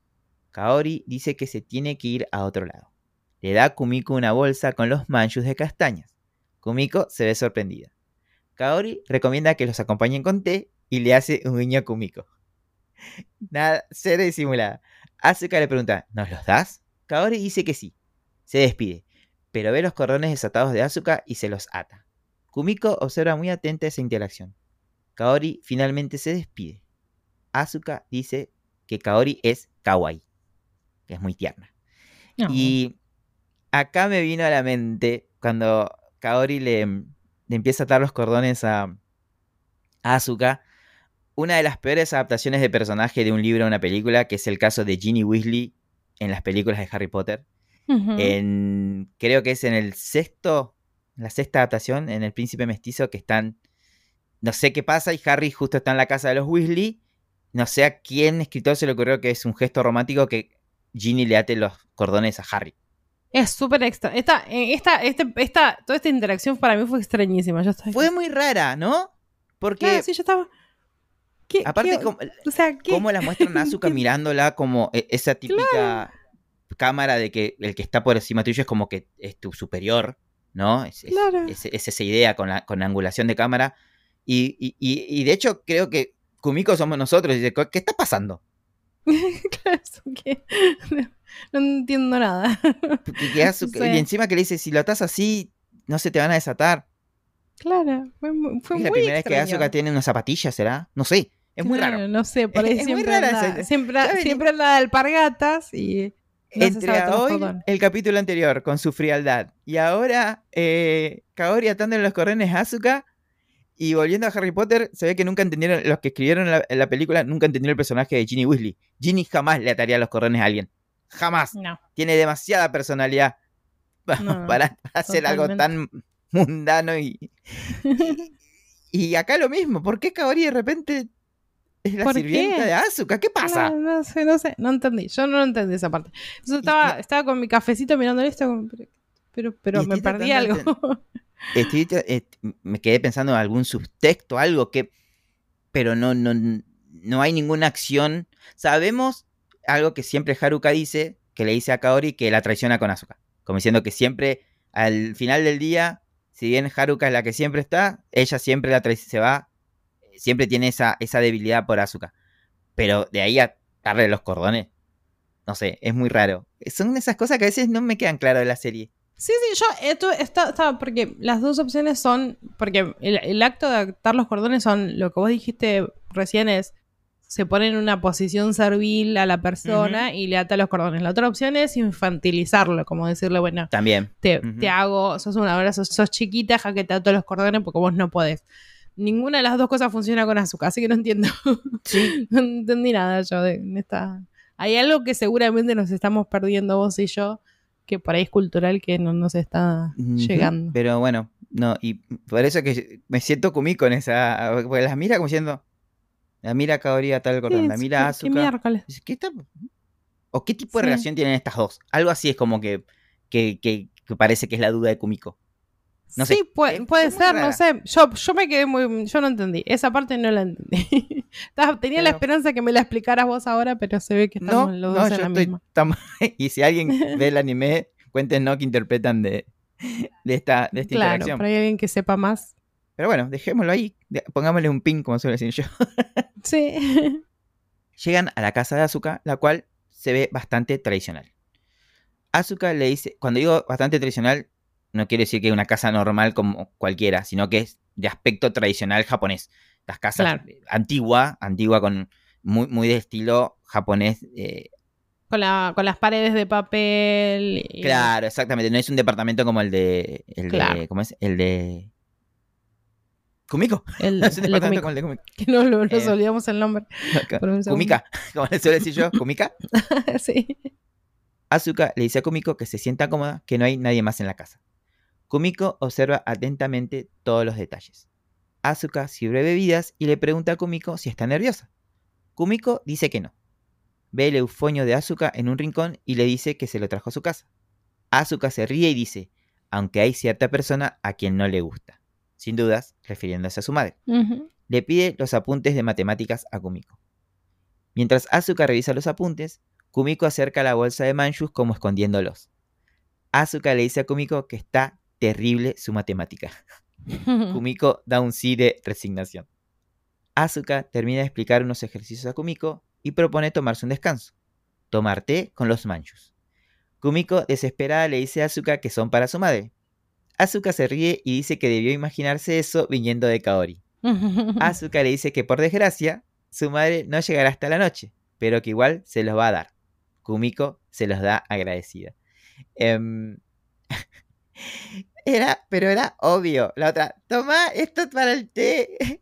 Kaori dice que se tiene que ir a otro lado. Le da a Kumiko una bolsa con los manchus de castañas. Kumiko se ve sorprendida. Kaori recomienda que los acompañen con té y le hace un guiño a Kumiko. <laughs> Nada, cero disimulada. Asuka le pregunta, ¿nos los das? Kaori dice que sí. Se despide, pero ve los cordones desatados de Asuka y se los ata. Kumiko observa muy atenta esa interacción. Kaori finalmente se despide. Asuka dice que Kaori es kawaii, que es muy tierna. No. Y acá me vino a la mente cuando Kaori le, le empieza a atar los cordones a, a Asuka, una de las peores adaptaciones de personaje de un libro a una película, que es el caso de Ginny Weasley en las películas de Harry Potter. En, creo que es en el sexto, la sexta adaptación, en El Príncipe Mestizo, que están, no sé qué pasa, y Harry justo está en la casa de los Weasley. No sé a quién escritor se le ocurrió que es un gesto romántico que Ginny le ate los cordones a Harry. Es súper extra. Esta, eh, esta, este, esta, toda esta interacción para mí fue extrañísima. Yo estaba... Fue muy rara, ¿no? Porque Claro, sí, yo estaba. ¿Qué, aparte qué- como, o sea, ¿qué? cómo la muestran a <laughs> Asuka ¿Qué? mirándola como e- esa típica cámara de que el que está por encima tuyo es como que es tu superior, ¿no? Es, es- Claro. es- es esa idea con la, con la angulación de cámara. Y, y- y- y de hecho creo que Kumiko somos nosotros. Y dice, ¿qué está pasando? <laughs> Claro, que- <laughs> No entiendo nada. <laughs> Que- Sí. Y encima que le dice, si lo atas así, no se te van a desatar. Claro, fue, mu- fue es muy la primera vez que. Asuka tiene unas zapatillas, ¿será? No sé. Es muy Claro, raro. No sé, Es muy siempre, rara anda, siempre, siempre anda de alpargatas y no Entre a hoy, el capítulo anterior, con su frialdad, y ahora eh, Kaori atándole los cordones a Asuka, Y volviendo a Harry Potter, se ve que nunca entendieron, los que escribieron la, la película nunca entendieron el personaje de Ginny Weasley. Ginny jamás le ataría los cordones a alguien. Jamás. No. Tiene demasiada personalidad No, <laughs> para, hacer algo tan mundano y, <laughs> y, y acá lo mismo. ¿Por qué Kaori de repente es la ¿Por sirvienta qué? de Asuka? ¿Qué pasa? No, no sé, no sé, no entendí. Yo no entendí esa parte. Yo estaba, estaba con mi cafecito mirando esto, pero, pero, pero me perdí algo. <laughs> Estoy- eh, me quedé pensando en algún subtexto, algo que. Pero no, no, no hay ninguna acción. Sabemos algo que siempre Haruka dice, que le dice a Kaori que la traiciona con Asuka. Como diciendo que siempre, al final del día, si bien Haruka es la que siempre está, ella siempre la se va, siempre tiene esa, esa debilidad por Asuka. Pero de ahí a darle los cordones, no sé, es muy raro. Son esas cosas que a veces no me quedan claras de la serie. Sí, sí, yo esto está, está- porque las dos opciones son, porque el, el acto de atar los cordones son, lo que vos dijiste recién es, se pone en una posición servil a la persona y le ata los cordones. La otra opción es infantilizarlo, como decirle, bueno, También. te, te hago, sos una hora, sos, sos chiquita, ja que te ato los cordones porque vos no podés. Ninguna de las dos cosas funciona con azúcar, así que no entiendo. Sí, <laughs> no entendí nada yo de en esta. Hay algo que seguramente nos estamos perdiendo vos y yo, que por ahí es cultural que no nos está llegando. Pero bueno, no, y por eso que me siento Kumiko en esa. Porque las mira como diciendo. La mira Kaori tal cordón, Sí, la mira qué- qué Asuka. Dice, ¿Qué está? ¿O qué tipo de relación tienen estas dos? Algo así es como que, que, que- que parece que es la duda de Kumiko. No sé, sí, puede, puede ser, no sé. Yo, yo me quedé muy. Yo no entendí. Esa parte no la entendí. <laughs> Tenía la esperanza que me la explicaras vos ahora, pero se ve que estamos No, los no, dos yo en la estoy. misma. tam- <laughs> y si alguien ve el <laughs> anime, cuéntenos qué interpretan de, de esta, de esta Claro, interacción. pero hay alguien que sepa más. Pero bueno, dejémoslo ahí. Pongámosle un pin, como suele decir yo. Sí. Llegan a la casa de Asuka, la cual se ve bastante tradicional. Asuka le dice, cuando digo bastante tradicional, no quiere decir que es una casa normal como cualquiera, sino que es de aspecto tradicional japonés. Las casas Claro. eh, antigua, antigua con muy, muy de estilo japonés. eh, con, la, con las paredes de papel. y- claro, exactamente. No es un departamento como el de. El Claro. de ¿Cómo es? El de. Kumiko. El, <laughs> No es un el departamento como el de Kumiko. que no lo- nos Eh, olvidamos el nombre. Kumika. <laughs> Como le suelo decir yo, Kumika. <laughs> sí. Asuka le dice a Kumiko que se sienta cómoda, que no hay nadie más en la casa. Kumiko observa atentamente todos los detalles. Asuka sirve bebidas y le pregunta a Kumiko si está nerviosa. Kumiko dice que no. Ve el eufonio de Asuka en un rincón y le dice que se lo trajo a su casa. Asuka se ríe y dice, aunque hay cierta persona a quien no le gusta. Sin dudas, refiriéndose a su madre le pide los apuntes de matemáticas a Kumiko. Mientras Asuka revisa los apuntes, Kumiko acerca la bolsa de manchus como escondiéndolos. Asuka le dice a Kumiko que está terrible su matemática. <laughs> Kumiko da un sí de resignación. Asuka termina de explicar unos ejercicios a Kumiko y propone tomarse un descanso. Tomar té con los manchus. Kumiko, desesperada, le dice a Asuka que son para su madre. Asuka se ríe y dice que debió imaginarse eso viniendo de Kaori. <laughs> Asuka le dice que por desgracia, su madre no llegará hasta la noche, pero que igual se los va a dar. Kumiko se los da agradecida. Em, <laughs> era, pero era obvio. La otra, toma, esto es para el té. <laughs>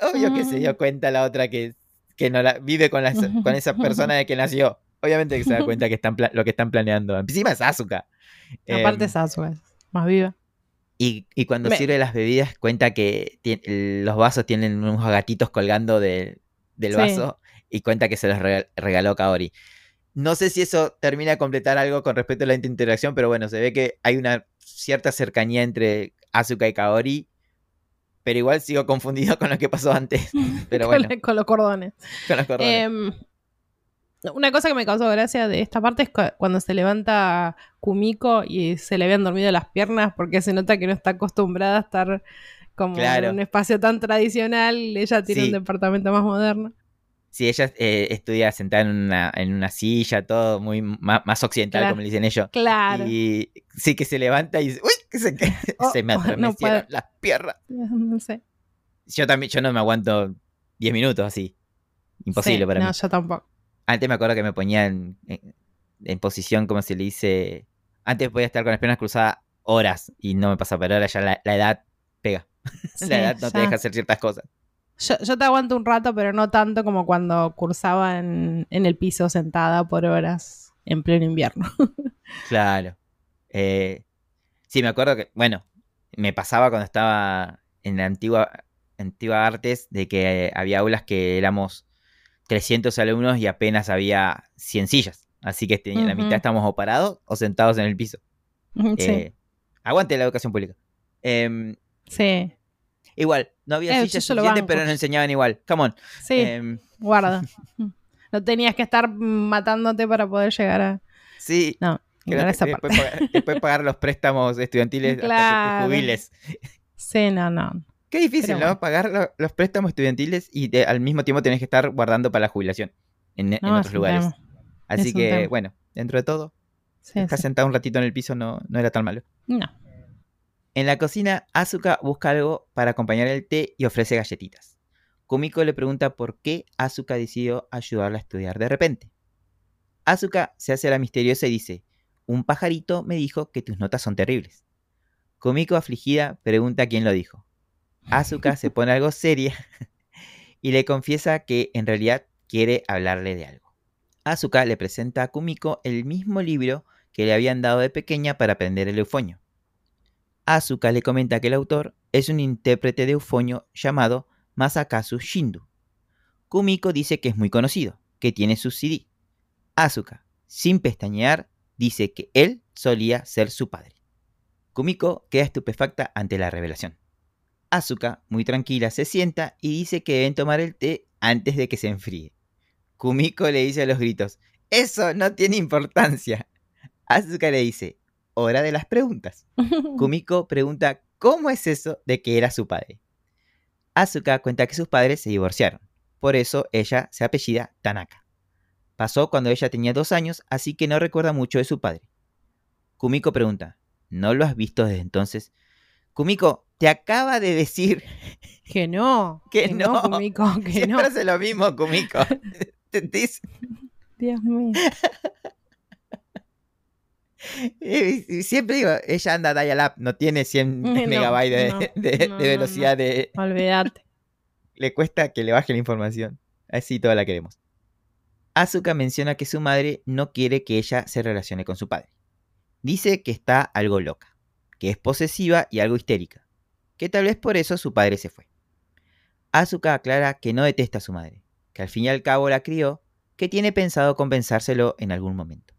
Obvio que se dio cuenta la otra que, que no la, vive con, las- con esa persona de que nació. Obviamente que se da cuenta que están lo que están planeando. Encima es Asuka. Aparte Em, es Asuka, es más viva. y, y cuando Me- sirve las bebidas, cuenta que los vasos tienen unos gatitos colgando de- del Sí. vaso y cuenta que se los rega- regaló Kaori. No sé si eso termina de completar algo con respecto a la interacción, pero bueno, se ve que hay una cierta cercanía entre Asuka y Kaori. Pero igual sigo <laughs> confundido con lo que pasó antes. <laughs> Pero con, bueno, con los cordones. con los cordones. Em, una cosa que me causó gracia de esta parte es cu- cuando se levanta Kumiko y se le habían dormido las piernas porque se nota que no está acostumbrada a estar como Claro. en un espacio tan tradicional. Ella tiene Sí. un departamento más moderno. Sí, ella eh, estudia sentada en una, en una silla, todo muy más, occidental, Claro. como le dicen ellos. Claro. Y sí que se levanta y dice, uy, que se, <laughs> Oh, se me oh, no las piernas. <laughs> No sé. Yo también, yo no me aguanto 10 minutos así. Imposible Sí, para no, mí. yo tampoco. Antes me acuerdo que me ponía en, en- en posición, como se le dice. Antes podía estar con las piernas cruzadas horas y no me pasa, pero ahora ya la, la edad pega. <laughs> la edad no te deja hacer ciertas cosas. Yo, te aguanto un rato, pero no tanto como cuando cursaba en, el piso sentada por horas en pleno invierno. <laughs> claro. Eh, sí, me acuerdo que, bueno, me pasaba cuando estaba en la antigua, antigua Artes de que había aulas que éramos 300 alumnos y apenas había 100 sillas. Así que la mitad estamos o parados o sentados en el piso. Eh, aguante la educación pública. Em, sí. Igual, no había eh, sillas suficientes, pero nos enseñaban igual. Come on. Sí, em, guarda. <laughs> No tenías que estar matándote para poder llegar a... Sí. No, esa después, pagar, pagar, los préstamos estudiantiles hasta que te jubiles. Sí, no, no. Qué difícil, ¿no? Pagar los préstamos estudiantiles y al mismo tiempo tenés que estar guardando para la jubilación en, otros lugares. Así que, bueno, dentro de todo, estar sentado un ratito en el piso no, no era tan malo. No. En la cocina, Asuka busca algo para acompañar el té y ofrece galletitas. Kumiko le pregunta por qué Asuka decidió ayudarla a estudiar de repente. Asuka se hace la misteriosa y dice, un pajarito me dijo que tus notas son terribles. Kumiko afligida pregunta quién lo dijo. Asuka se pone algo seria <laughs> y le confiesa que en realidad quiere hablarle de algo. Asuka le presenta a Kumiko el mismo libro que le habían dado de pequeña para aprender el eufonio. Asuka le comenta que el autor es un intérprete de eufonio llamado Masakazu Shindu. Kumiko dice que es muy conocido, que tiene su CD. Asuka, sin pestañear, dice que él solía ser su padre. Kumiko queda estupefacta ante la revelación. Asuka, muy tranquila, se sienta y dice que deben tomar el té antes de que se enfríe. Kumiko le dice a los gritos, eso no tiene importancia. Asuka le dice, hora de las preguntas. <laughs> Kumiko pregunta cómo es eso de que era su padre. Asuka cuenta que sus padres se divorciaron, por eso ella se apellida Tanaka. Pasó cuando ella tenía dos años, así que no recuerda mucho de su padre. Kumiko pregunta, ¿no lo has visto desde entonces? Kumiko, te acaba de decir <laughs> que no. Que, no. Kumiko, que Siempre hace lo mismo, Kumiko. <laughs> Dios mío. <laughs> siempre digo, ella anda dial-up, no tiene 100 <laughs> megabytes de, velocidad de... Olvídate. <laughs> le cuesta que le baje la información. Así toda la queremos. Asuka menciona que su madre no quiere que ella se relacione con su padre. Dice que está algo loca, que es posesiva y algo histérica, que tal vez por eso su padre se fue. Asuka aclara que no detesta a su madre, que al fin y al cabo la crió, que tiene pensado compensárselo en algún momento.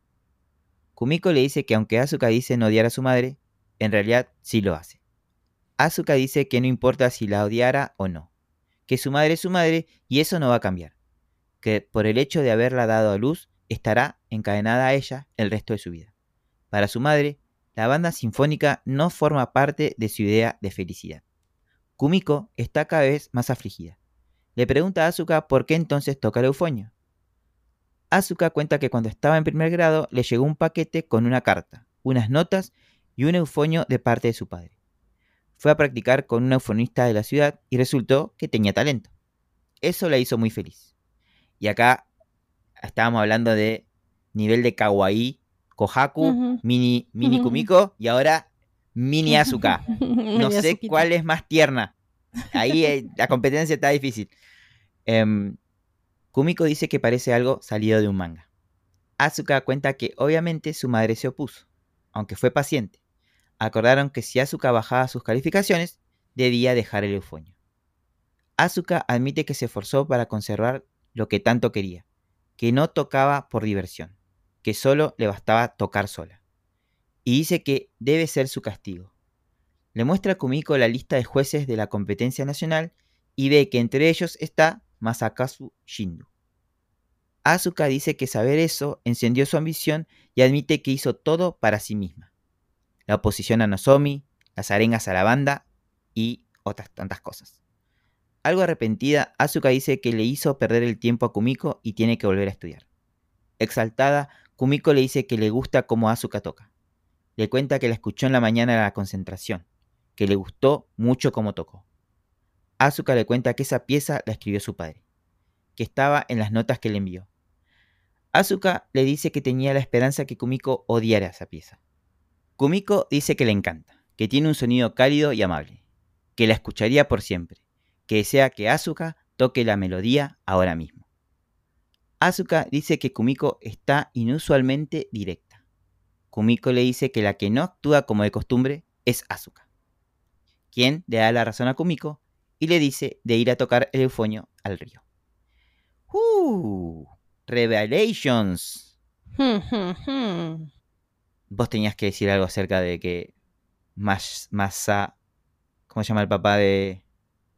Kumiko le dice que aunque Asuka dice no odiar a su madre, en realidad sí lo hace. Asuka dice que no importa si la odiara o no, que su madre es su madre y eso no va a cambiar, que por el hecho de haberla dado a luz estará encadenada a ella el resto de su vida. Para su madre, la banda sinfónica no forma parte de su idea de felicidad. Kumiko está cada vez más afligida. Le pregunta a Asuka por qué entonces toca el eufonio. Asuka cuenta que cuando estaba en primer grado le llegó un paquete con una carta, unas notas y un eufonio de parte de su padre. Fue a practicar con un eufonista de la ciudad y resultó que tenía talento. Eso la hizo muy feliz. Y acá estábamos hablando de nivel de kawaii, Kohaku, mini, mini Kumiko y ahora mini Asuka. <laughs> No sé cuál es más tierna. Ahí eh, la competencia está difícil. Em, Kumiko dice que parece algo salido de un manga. Asuka cuenta que obviamente su madre se opuso, aunque fue paciente. Acordaron que si Asuka bajaba sus calificaciones, debía dejar el eufonio. Asuka admite que se esforzó para conservar lo que tanto quería, que no tocaba por diversión, que solo le bastaba tocar sola. Y dice que debe ser su castigo. Le muestra a Kumiko la lista de jueces de la competencia nacional y ve que entre ellos está Masakazu Shindu. Asuka dice que saber eso encendió su ambición y admite que hizo todo para sí misma. La oposición a Nozomi, las arengas a la banda y otras tantas cosas. Algo arrepentida, Asuka dice que le hizo perder el tiempo a Kumiko y tiene que volver a estudiar. Exaltada, Kumiko le dice que le gusta cómo Asuka toca. Le cuenta que la escuchó en la mañana de la concentración, que le gustó mucho cómo tocó. Asuka le cuenta que esa pieza la escribió su padre, que estaba en las notas que le envió. Asuka le dice que tenía la esperanza que Kumiko odiara esa pieza. Kumiko dice que le encanta, que tiene un sonido cálido y amable, que la escucharía por siempre, que desea que Asuka toque la melodía ahora mismo. Asuka dice que Kumiko está inusualmente directa. Kumiko le dice que la que no actúa como de costumbre es Asuka, quien le da la razón a Kumiko y le dice de ir a tocar el eufonio al río. ¡Uh! Revelations. Vos tenías que decir algo acerca de que Masa... ¿Cómo se llama el papá de,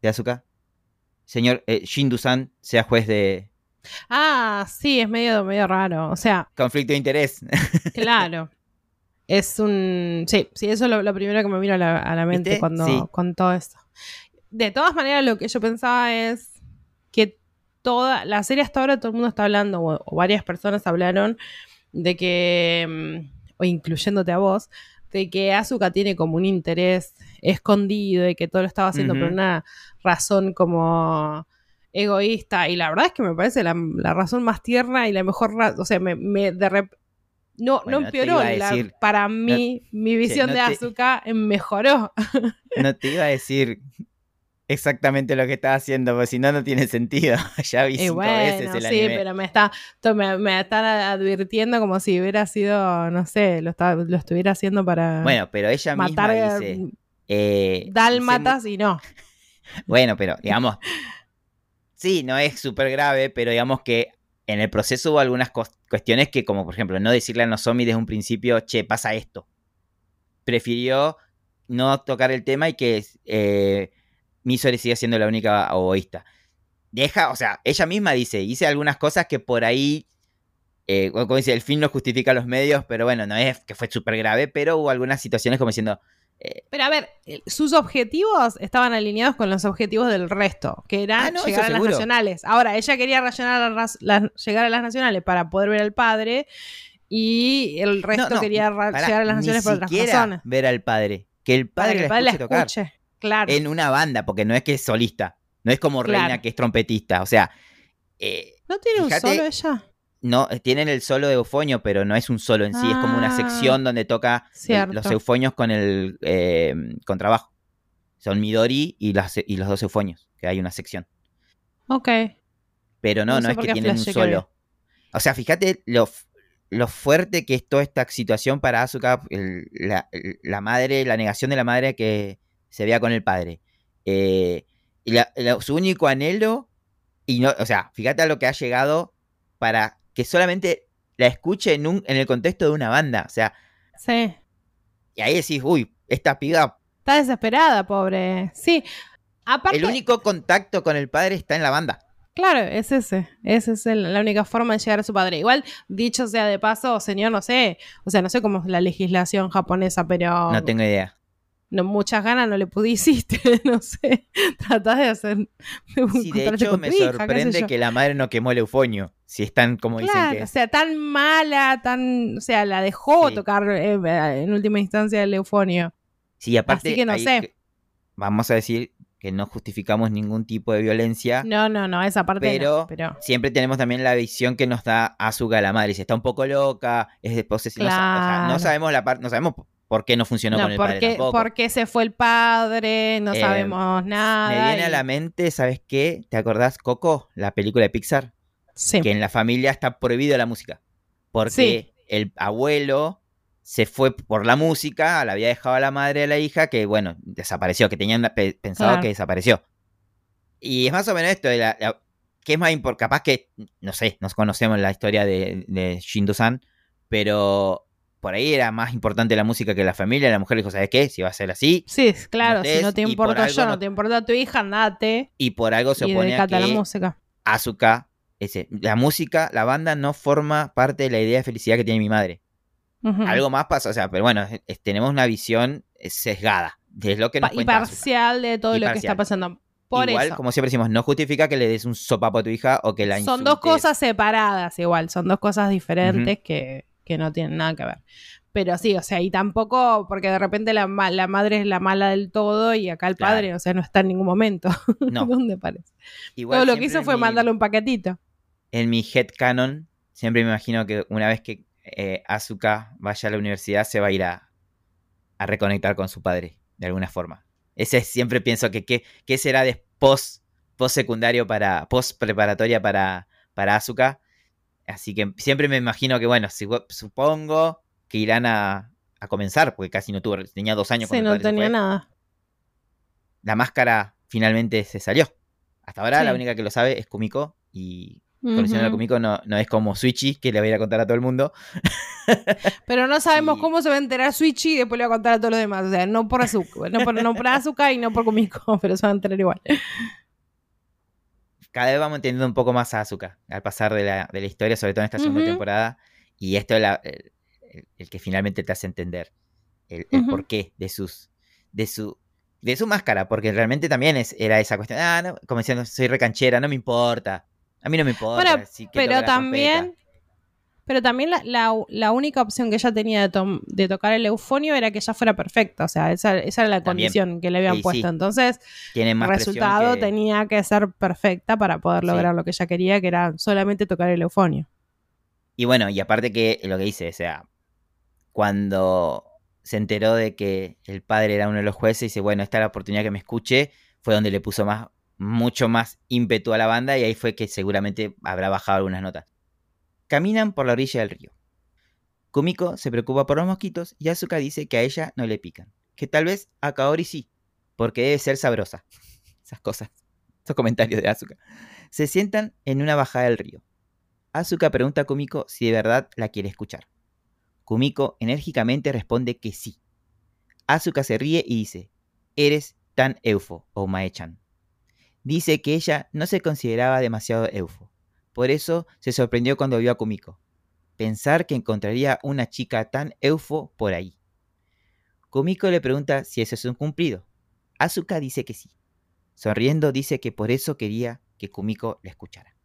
de Asuka? Señor eh, Shindu-san sea juez de... Ah, sí, es medio, medio raro. O sea... Conflicto de interés. <laughs> Claro. Es un... Sí, sí, eso es lo, primero que me vino a la, mente cuando con todo esto. De todas maneras, lo que yo pensaba es que toda la serie hasta ahora todo el mundo está hablando, o, varias personas hablaron, de que, mm, o incluyéndote a vos, de que Asuka tiene como un interés escondido y que todo lo estaba haciendo por una razón como egoísta. Y la verdad es que me parece la, razón más tierna y la mejor O sea, me, de no, no empeoró. para mí, mi visión de Asuka mejoró. No te iba a decir exactamente lo que está haciendo, porque si no, no tiene sentido. <laughs> ya vi cinco veces el Sí, pero me está, me, están advirtiendo como si hubiera sido, no sé, lo, lo estuviera haciendo para. Bueno, pero ella matar misma dice. Eh, dálmatas y no. <laughs> bueno, pero digamos. sí, no es súper grave, pero digamos que en el proceso hubo algunas cuestiones que, como por ejemplo, no decirle a Nozomi desde un principio, che, pasa esto. Prefirió no tocar el tema y que eh, Misori sigue siendo la única egoísta. Deja, o sea, ella misma dice, hice algunas cosas que por ahí, eh, como dice, el fin no justifica los medios, pero bueno, no es que fue súper grave, pero hubo algunas situaciones como diciendo... Eh, pero a ver, sus objetivos estaban alineados con los objetivos del resto, que era ah, llegar a las nacionales. Ahora, ella quería llegar a las nacionales para poder ver al padre y el resto quería llegar a las nacionales por otras razones. ver al padre, que el padre, la escuche en una banda, porque no es que es solista. No es como Reina que es trompetista. O sea. Eh, ¿No tiene un solo ella? No, tienen el solo de eufonio, pero no es un solo en sí, es como una ah, sección donde toca los eufonios con el eh, contrabajo. Son Midori y, y los dos eufonios, que hay una sección. Ok. Pero no, no, es que tienen un solo. O sea, fíjate lo, lo, fuerte que es toda esta situación para Asuka, la, madre, la negación de la madre que, se vea con el padre. Eh, y su único anhelo, y no, o sea, fíjate a lo que ha llegado para que solamente la escuche en, un, en el contexto de una banda. O sea. Sí. Y ahí decís, uy, esta piba. Está desesperada, pobre. Sí. Aparte, el único contacto con el padre está en la banda. Claro, es ese. Esa es la única forma de llegar a su padre. Igual, dicho sea de paso, señor, no sé. O sea, no sé cómo es la legislación japonesa, pero. No tengo idea no, muchas ganas no le pudiste, <laughs> no sé, tratás de hacer... sí, de hecho me sorprende que la madre no quemó el eufonio, si es tan como dicen que... o sea, tan mala, tan... O sea, la dejó tocar eh, en última instancia el eufonio. Sí, aparte... Así que no sé. vamos a decir que no justificamos ningún tipo de violencia. No, no, no, esa parte pero, pero... siempre tenemos también la visión que nos da Azuka la madre. Si está un poco loca, es de posesión. no, sabemos la parte, no sabemos por qué no funcionó con el padre tampoco. ¿Por qué se fue el padre? No eh, sabemos nada. Me viene a la mente, ¿sabes qué? ¿Te acordás Coco, la película de Pixar? Sí. Que en la familia está prohibido la música. Porque el abuelo se fue por la música, la había dejado a la madre de la hija, que bueno, desapareció, que tenían pensado que desapareció. Y es más o menos esto, que es más importante, capaz que, no sé, nos conocemos la historia de, de Shindu-san, pero por ahí era más importante la música que la familia. La mujer dijo, ¿sabes qué? Si va a ser así. Sí, claro, si no te importa yo, no, te importa tu hija, andate. Y por algo se opone a que la música. Azuka, ese, la música, la banda no forma parte de la idea de felicidad que tiene mi madre. Algo más pasa, o sea, pero bueno, tenemos una visión sesgada de lo que nos Y parcial de todo lo que está pasando. Por igual, como siempre decimos, no justifica que le des un sopapo a tu hija o que la insultes. Son dos cosas separadas, igual, son dos cosas diferentes que que no tienen nada que ver. Pero sí, o sea, y tampoco, porque de repente la, la madre es la mala del todo y acá el padre, o sea, no está en ningún momento. <laughs> No. ¿Dónde parece? todo lo que hizo fue mandarle un paquetito. En mi head canon, siempre me imagino que una vez que eh, Asuka vaya a la universidad, se va a ir a, a reconectar con su padre, de alguna forma. Ese siempre pienso que qué será de post, post secundario para, post preparatoria para, para Asuka. Así que siempre me imagino que, bueno, supongo que irán a, a comenzar, porque casi no tuvo, tenía dos años. Sí, no tenía nada. La máscara finalmente se salió. Hasta ahora la única que lo sabe es Kumiko y conociendo a Kumiko no, no es como Switchy, que le voy a contar a todo el mundo. <laughs> Pero no sabemos cómo se va a enterar Switchy y después le va a contar a todos los demás. O sea, no por Azuka, no por, no por y no por Kumiko, <laughs> pero se van a enterar igual. Cada vez vamos entendiendo un poco más a Azuka al pasar de la, de la historia, sobre todo en esta segunda temporada. Y esto es el, que finalmente te hace entender el, porqué de sus. de su. de su máscara. Porque realmente también es, era esa cuestión. Ah, no, como diciendo, soy recanchera, no me importa. A mí no me importa. pero también. Pero también la, única opción que ella tenía de, tocar el eufonio era que ella fuera perfecta. O sea, esa, era la condición que le habían puesto. Entonces, el resultado tenía que ser perfecta para poder lograr lo que ella quería, que era solamente tocar el eufonio. Y bueno, y aparte que lo que dice, o sea, cuando se enteró de que el padre era uno de los jueces, y dice, bueno, esta es la oportunidad que me escuche, fue donde le puso más mucho más ímpetu a la banda y ahí fue que seguramente habrá bajado algunas notas. Caminan por la orilla del río. Kumiko se preocupa por los mosquitos y Asuka dice que a ella no le pican, que tal vez a Kaori sí, porque debe ser sabrosa. <laughs> Esas cosas, esos comentarios de Asuka. Se sientan en una bajada del río. Asuka pregunta a Kumiko si de verdad la quiere escuchar. Kumiko enérgicamente responde que sí. Asuka se ríe y dice, eres tan eufo, o Maechan. Dice que ella no se consideraba demasiado eufo. Por eso se sorprendió cuando vio a Kumiko. Pensar que encontraría una chica tan eufo por ahí. Kumiko le pregunta si eso es un cumplido. Asuka dice que sí. Sonriendo dice que por eso quería que Kumiko la escuchara.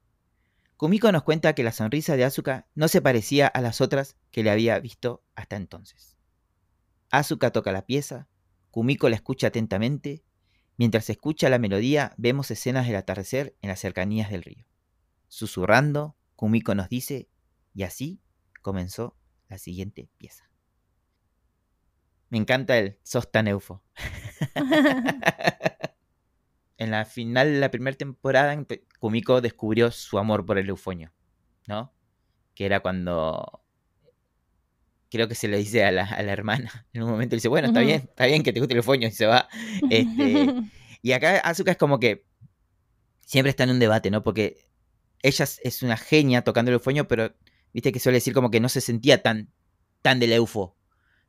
Kumiko nos cuenta que la sonrisa de Asuka no se parecía a las otras que le había visto hasta entonces. Asuka toca la pieza, Kumiko la escucha atentamente Mientras escucha la melodía, vemos escenas del atardecer en las cercanías del río. Susurrando, Kumiko nos dice, y así comenzó la siguiente pieza. Me encanta el sos tan eufo. <laughs> <laughs> en la final de la primera temporada, Kumiko descubrió su amor por el eufonio, ¿no? Que era cuando creo que se le dice a la, hermana. <laughs> En un momento le dice, bueno, está bien, está bien que te guste el eufonio y se va. Este, y acá Azuka es como que siempre está en un debate, ¿no? Porque ella es una genia tocando el eufonio, pero viste que suele decir como que no se sentía tan, tan del eufo.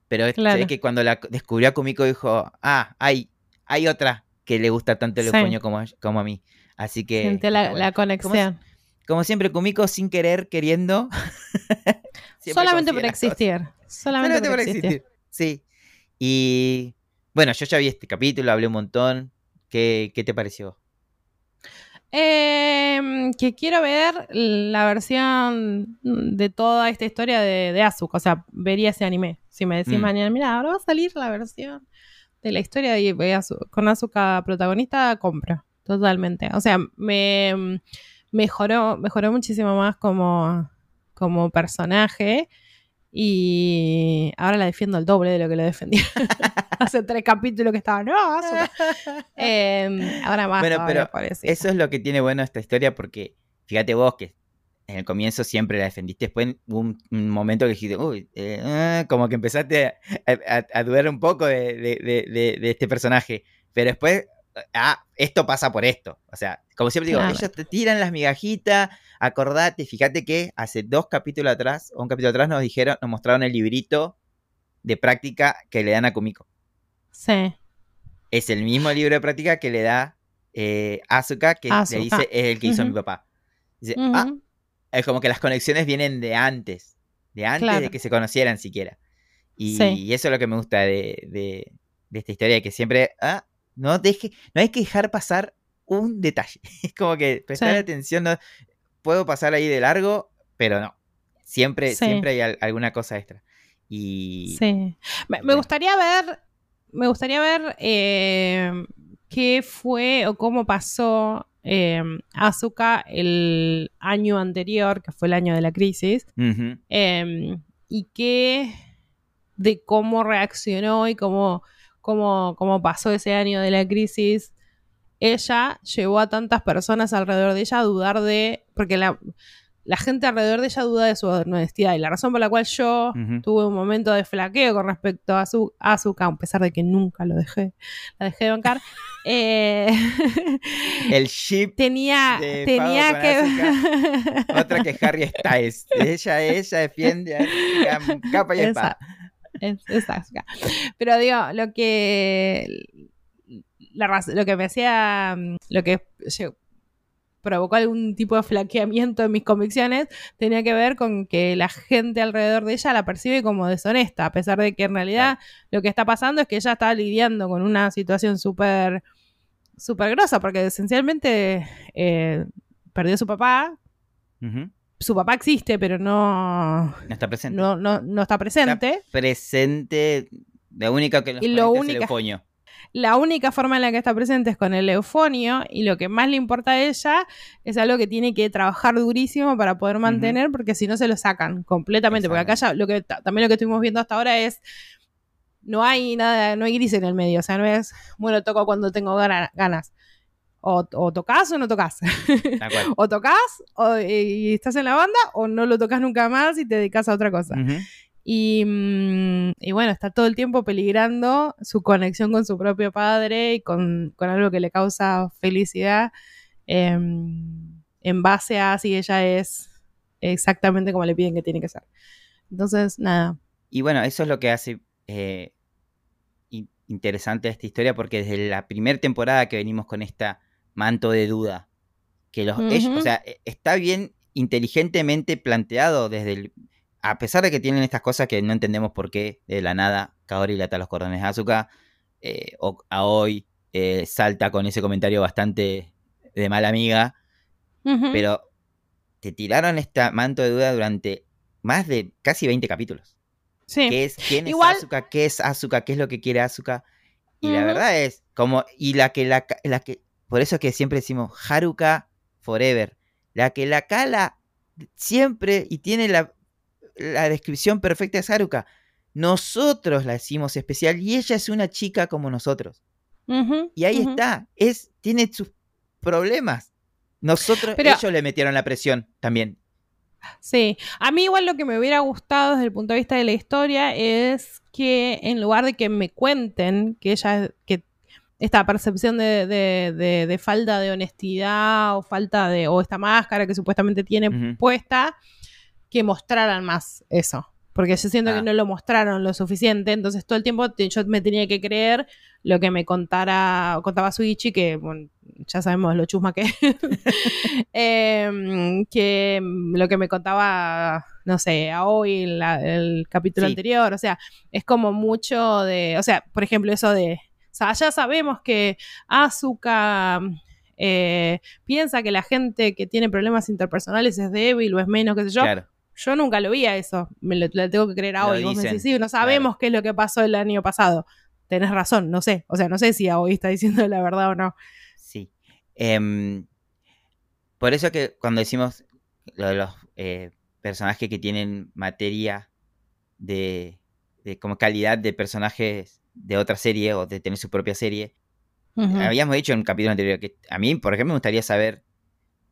Pero es que cuando la descubrió a Kumiko dijo, ah, hay, hay otra que le gusta tanto el eufonio como, como a mí. Así que... Siente la, conexión. Como, siempre, Kumiko sin querer, queriendo. <laughs> Solamente por existir. Solamente, por existir. Sí. Y bueno, yo ya vi este capítulo, hablé un montón. ¿Qué, te pareció? Em, que quiero ver la versión de toda esta historia de, de Asuka. O sea, vería ese anime. Si me decís mm. mañana, mira, ahora va a salir la versión de la historia de con Asuka protagonista, compro. Totalmente. O sea, me mejoró, mejoró muchísimo más como, como personaje. Y ahora la defiendo al doble de lo que le defendí. <laughs> Hace tres capítulos que estaba, no, eh, <laughs> ahora más. Bueno, pero eso es lo que tiene bueno esta historia porque fíjate vos que en el comienzo siempre la defendiste. Después hubo un, momento que dijiste, uy, eh, ah", como que empezaste a, dudar un poco de, este personaje. Pero después, ah, esto pasa por esto. O sea, como siempre digo, ellos te tiran las migajitas, acordate, fíjate que hace dos capítulos atrás, o un capítulo atrás nos dijeron, nos mostraron el librito de práctica que le dan a Kumiko. Sí. Es el mismo libro de práctica que le da eh, Asuka, que le dice es el que hizo mi papá. Dice, ah, es como que las conexiones vienen de antes, de antes de que se conocieran siquiera. Y, eso es lo que me gusta de, esta historia, que siempre, ah, no, deje, no hay que dejar pasar un detalle. <laughs> Es como que prestar atención, no, puedo pasar ahí de largo, pero no. Siempre, siempre hay alguna cosa extra. Y. Sí. Me, gustaría ver. Me gustaría ver eh, qué fue o cómo pasó eh, Azuka el año anterior, que fue el año de la crisis. Em, y qué. de cómo reaccionó y cómo cómo, cómo pasó ese año de la crisis, ella llevó a tantas personas alrededor de ella a dudar de, porque la, la gente alrededor de ella duda de su honestidad. Y la razón por la cual yo tuve un momento de flaqueo con respecto a su Azuka, a pesar de que nunca lo dejé, la dejé de bancar, <laughs> eh, El ship, tenía, de tenía que... con <laughs> otra que Harry Styles. Ella, ella defiende a capa y espada. Es. Pero digo, lo que. La, lo que me hacía. mm, Lo que provocó algún tipo de flaqueamiento en mis convicciones tenía que ver con que la gente alrededor de ella la percibe como deshonesta, a pesar de que en realidad lo que está pasando es que ella está lidiando con una situación súper súper grosa, porque esencialmente eh, perdió a su papá. Su papá existe, pero no, No está presente. no, no, no está presente. Presente. La única que Y lo conecta es el única- eufonio. La única forma en la que está presente es con el eufonio y lo que más le importa a ella es algo que tiene que trabajar durísimo para poder mantener porque si no se lo sacan completamente. Porque acá ya lo que ta- también lo que estuvimos viendo hasta ahora es no hay nada, no hay gris en el medio, o sea, no es bueno, toco cuando tengo gana- ganas. O, o tocas o no tocas. <laughs> O tocas o, y estás en la banda o no lo tocas nunca más y te dedicas a otra cosa. Y, mm, y bueno, está todo el tiempo peligrando su conexión con su propio padre y con, con algo que le causa felicidad em, en base a si ella es exactamente como le piden que tiene que ser. Entonces, nada. Y bueno, eso es lo que hace eh, in- interesante esta historia, porque desde la primera temporada que venimos con esta manto de duda, que los ellos- o sea, e- está bien inteligentemente planteado desde el, a pesar de que tienen estas cosas que no entendemos por qué de la nada Kaori le ata los cordones a Asuka, eh, o Aoi eh, salta con ese comentario bastante de mala amiga, pero te tiraron esta manto de duda durante más de casi 20 capítulos. Sí. qué es, quién Igual- es Asuka, qué es Asuka, qué es lo que quiere Asuka. Y la verdad es, como, y la que la que, por eso es que siempre decimos Haruka Forever, la que la cala siempre y tiene la, la descripción perfecta de Haruka. Nosotros la hicimos especial y ella es una chica como nosotros. Y ahí está, es, tiene sus problemas. Nosotros, Pero- ellos le metieron la presión también. Sí, a mí igual lo que me hubiera gustado desde el punto de vista de la historia es que en lugar de que me cuenten que ella, que esta percepción de, de- de- de falta de honestidad o falta de, o esta máscara que supuestamente tiene puesta, que mostraran más eso. Porque yo siento Ah. que no lo mostraron lo suficiente, entonces todo el tiempo te- yo me tenía que creer lo que me contara, contaba Suichi, que bueno, ya sabemos lo chusma que es. <laughs> Em, que lo que me contaba, no sé, a hoy el, el capítulo Sí. anterior, o sea, es como mucho de, o sea, por ejemplo, eso de, sea, ya sabemos que Asuka eh, piensa que la gente que tiene problemas interpersonales es débil o es menos, qué sé yo. claro. Yo nunca lo vi a eso, me lo, tengo que creer a hoy. Vos me decís, sí, no sabemos qué es lo que pasó el año pasado. Tenés razón, no sé. O sea, no sé si a hoy está diciendo la verdad o no. Sí. Em, por eso que cuando decimos lo de los eh, personajes que tienen materia de, de como calidad de personajes de otra serie o de tener su propia serie, habíamos dicho en un capítulo anterior que a mí, por ejemplo, me gustaría saber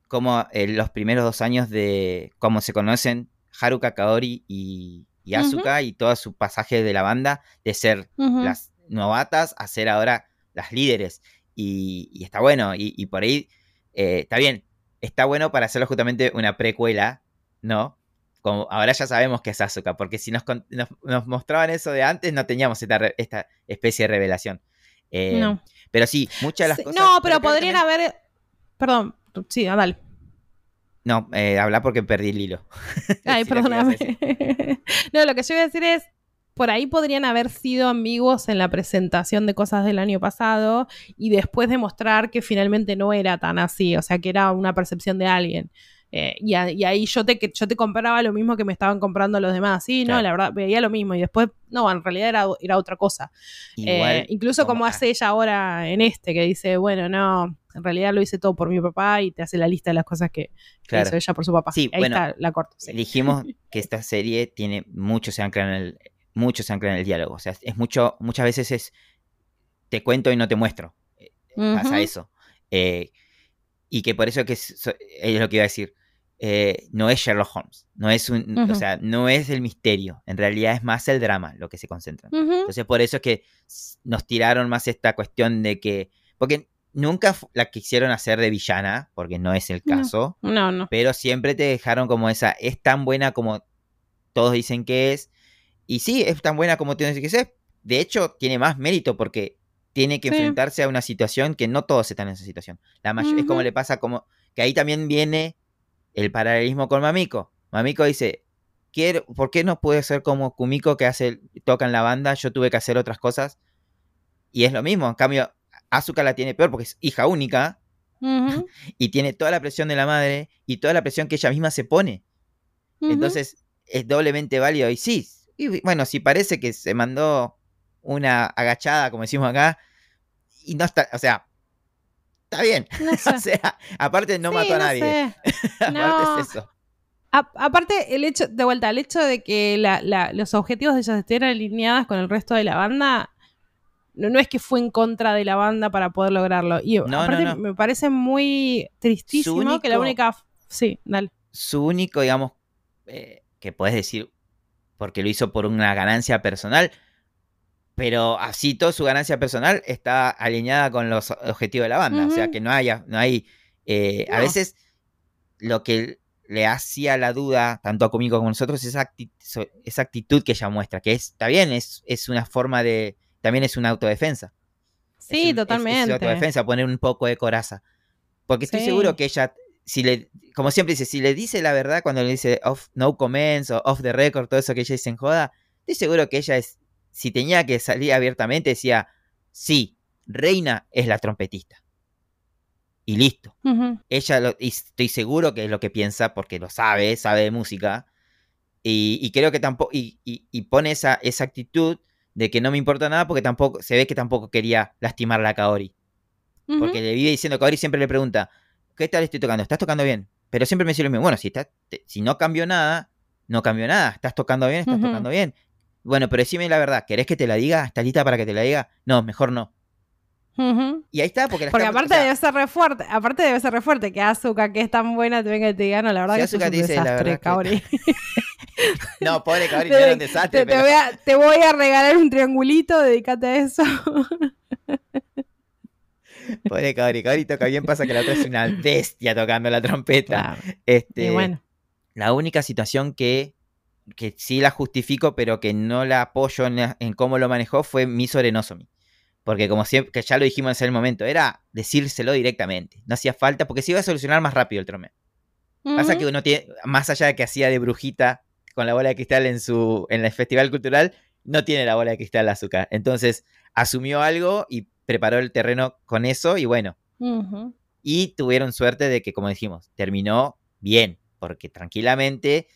cómo eh, los primeros dos años de cómo se conocen Haruka Kaori y, y. Asuka y todo su pasaje de la banda de ser las novatas a ser ahora las líderes. Y, y está bueno. Y, y por ahí eh, está bien. Está bueno para hacerlo justamente una precuela, ¿no? Como ahora ya sabemos que es Asuka, porque si nos, nos, nos mostraban eso de antes, no teníamos esta, esta especie de revelación. Eh, No. Pero sí, muchas de las Sí, cosas. no, pero podrían también- haber. Perdón, sí, ah, dale. No, eh, habla porque perdí el hilo. <laughs> Ay, perdóname. <laughs> no, lo que yo iba a decir es. Por ahí podrían haber sido ambiguos en la presentación de cosas del año pasado y después demostrar que finalmente no era tan así, o sea, que era una percepción de alguien. Eh, y, a- y ahí yo te, yo te compraba lo mismo que me estaban comprando los demás. Sí, no, la verdad, veía lo mismo. Y después, no, en realidad era, era otra cosa. Igual, Eh, incluso como, hace ella ahora en este, que dice, bueno, no, en realidad lo hice todo por mi papá y te hace la lista de las cosas que, Claro. hizo ella por su papá. Sí, Ahí bueno, está la corto. sí. dijimos <laughs> que esta serie tiene mucho se ancla en el mucho se ancla en el diálogo o sea es mucho muchas veces es te cuento y no te muestro. Eh, Pasa eso. Eh, y que por eso que es, es lo que iba a decir. Eh, no es Sherlock Holmes. No es un. O sea, no es el misterio. En realidad es más el drama lo que se concentra. Entonces, por eso es que nos tiraron más esta cuestión de que. Porque nunca la quisieron hacer de villana, porque no es el caso. No, no. Pero siempre te dejaron como esa. Es tan buena como todos dicen que es. Y sí, es tan buena como tienes que ser. De hecho, tiene más mérito porque tiene que Sí. enfrentarse a una situación que no todos están en esa situación. La Es como le pasa como. Que ahí también viene el paralelismo con Mamiko. Mamiko dice. Quiero, ¿Por qué no puede ser como Kumiko que hace, toca en la banda? Yo tuve que hacer otras cosas. Y es lo mismo. En cambio, Asuka la tiene peor porque es hija única <laughs> y tiene toda la presión de la madre y toda la presión que ella misma se pone. Entonces es doblemente válido. Y sí, y bueno, si parece que se mandó una agachada, como decimos acá, y no está, o sea, está bien. <laughs> No O sea, aparte no Sí, mató a no nadie. sé. <laughs> aparte es eso. A- aparte, el hecho, de vuelta, el hecho de que la- la- los objetivos de ellas estén alineadas con el resto de la banda, no, no es que fue en contra de la banda para poder lograrlo. Y no, aparte no. me parece muy tristísimo que la única... Sí, dale. Su único, digamos, eh, que puedes decir, porque lo hizo por una ganancia personal, pero así toda su ganancia personal está alineada con los objetivos de la banda. O sea, que no haya, no hay. eh, A veces lo que le hacía la duda, tanto a Kumiko como a nosotros, es esa acti- so- esa actitud que ella muestra, que es, está bien, es, es una forma de. También es una autodefensa. Es Sí, un- es- Es, totalmente. autodefensa, poner un poco de coraza. Porque estoy Sí. seguro que ella, si le, como siempre dice, si le dice la verdad cuando le dice off, no comments o off the record, todo eso que ella dice en joda, estoy seguro que ella es, si tenía que salir abiertamente, decía, sí, Reina es la trompetista. Y listo. Ella, lo- y estoy seguro que es lo que piensa, porque lo sabe, sabe de música. Y, y creo que tampoco, y, y- y pone esa, esa actitud de que no me importa nada porque tampoco, se ve que tampoco quería lastimar a Kaori. Porque le vive diciendo, Kaori siempre le pregunta, ¿qué tal estoy tocando? ¿Estás tocando bien? Pero siempre me dice lo mismo, bueno, si, está, te- si no cambió nada, no cambió nada. ¿Estás tocando bien? ¿Estás tocando bien? Bueno, pero decime la verdad, ¿querés que te la diga? ¿Estás lista para que te la diga? No, mejor no. Y ahí está, porque la Porque está- aparte o sea, debe ser re fuerte, aparte debe ser re fuerte que Azuka, que es tan buena, te venga y te diga, no, la verdad Si que un te dice, la desastre, que-. <laughs> No, pobre Kaori, Te- <laughs> no era un desastre, Te, voy a, te voy a regalar un triangulito, dedícate a eso. <laughs> Pobre Kaori, Kaori toca bien, pasa que la otra es una bestia tocando la trompeta. Claro. Este, Y bueno. La única situación que, que sí la justifico, pero que no la apoyo en, en cómo lo manejó fue Miso Renosomi. Porque como siempre, que ya lo dijimos en ese momento, era decírselo directamente. No hacía falta, porque se iba a solucionar más rápido el torneo. Pasa Ujú. que uno tiene, más allá de que hacía de brujita con la bola de cristal en su en el festival cultural, no tiene la bola de cristal azúcar. Entonces, asumió algo y preparó el terreno con eso y bueno, y tuvieron suerte de que, como dijimos, terminó bien, porque tranquilamente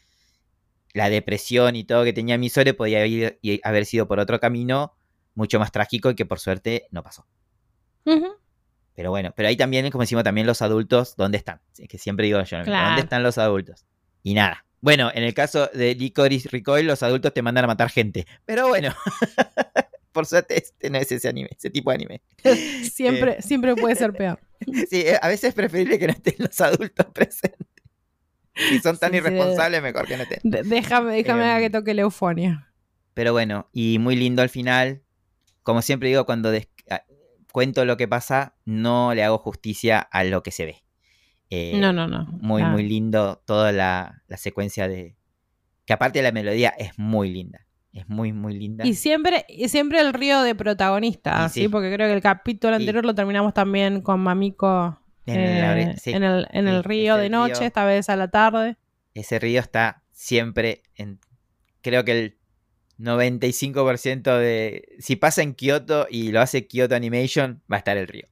la depresión y todo que tenía Misore podía ir- y haber sido por otro camino mucho más trágico y que por suerte no pasó. Pero bueno, pero ahí también, como decimos, también los adultos, ¿dónde están? Es que siempre digo yo, Claro. ¿dónde están los adultos? Y nada. Bueno, en el caso de Licorice Recoil, los adultos te mandan a matar gente. Pero bueno, <laughs> por suerte este no es ese anime, ese tipo de anime. Siempre, siempre puede ser <laughs> peor. Sí, eh, a veces es preferible que no estén los adultos <laughs> presentes. Si son tan Sí, sí, de- irresponsables, mejor que no estén. De- déjame déjame a que toque la eufonia. Pero bueno, y muy lindo al final. Como siempre digo, cuando cuento lo que pasa, no le hago justicia a lo que se ve. Eh, No, no, no. Muy, Ah. muy lindo toda la, la secuencia de... Que aparte la melodía es muy linda. Es muy, muy linda. Y siempre, y siempre el río de protagonista, ¿sí? sí. Porque creo que el capítulo Y- anterior lo terminamos también con Mamiko En eh, sí, el, en el sí, río de noche, río. esta vez a la tarde. Ese río está siempre en... Creo que el 95% de... Si pasa en Kioto y lo hace Kyoto Animation, va a estar el río.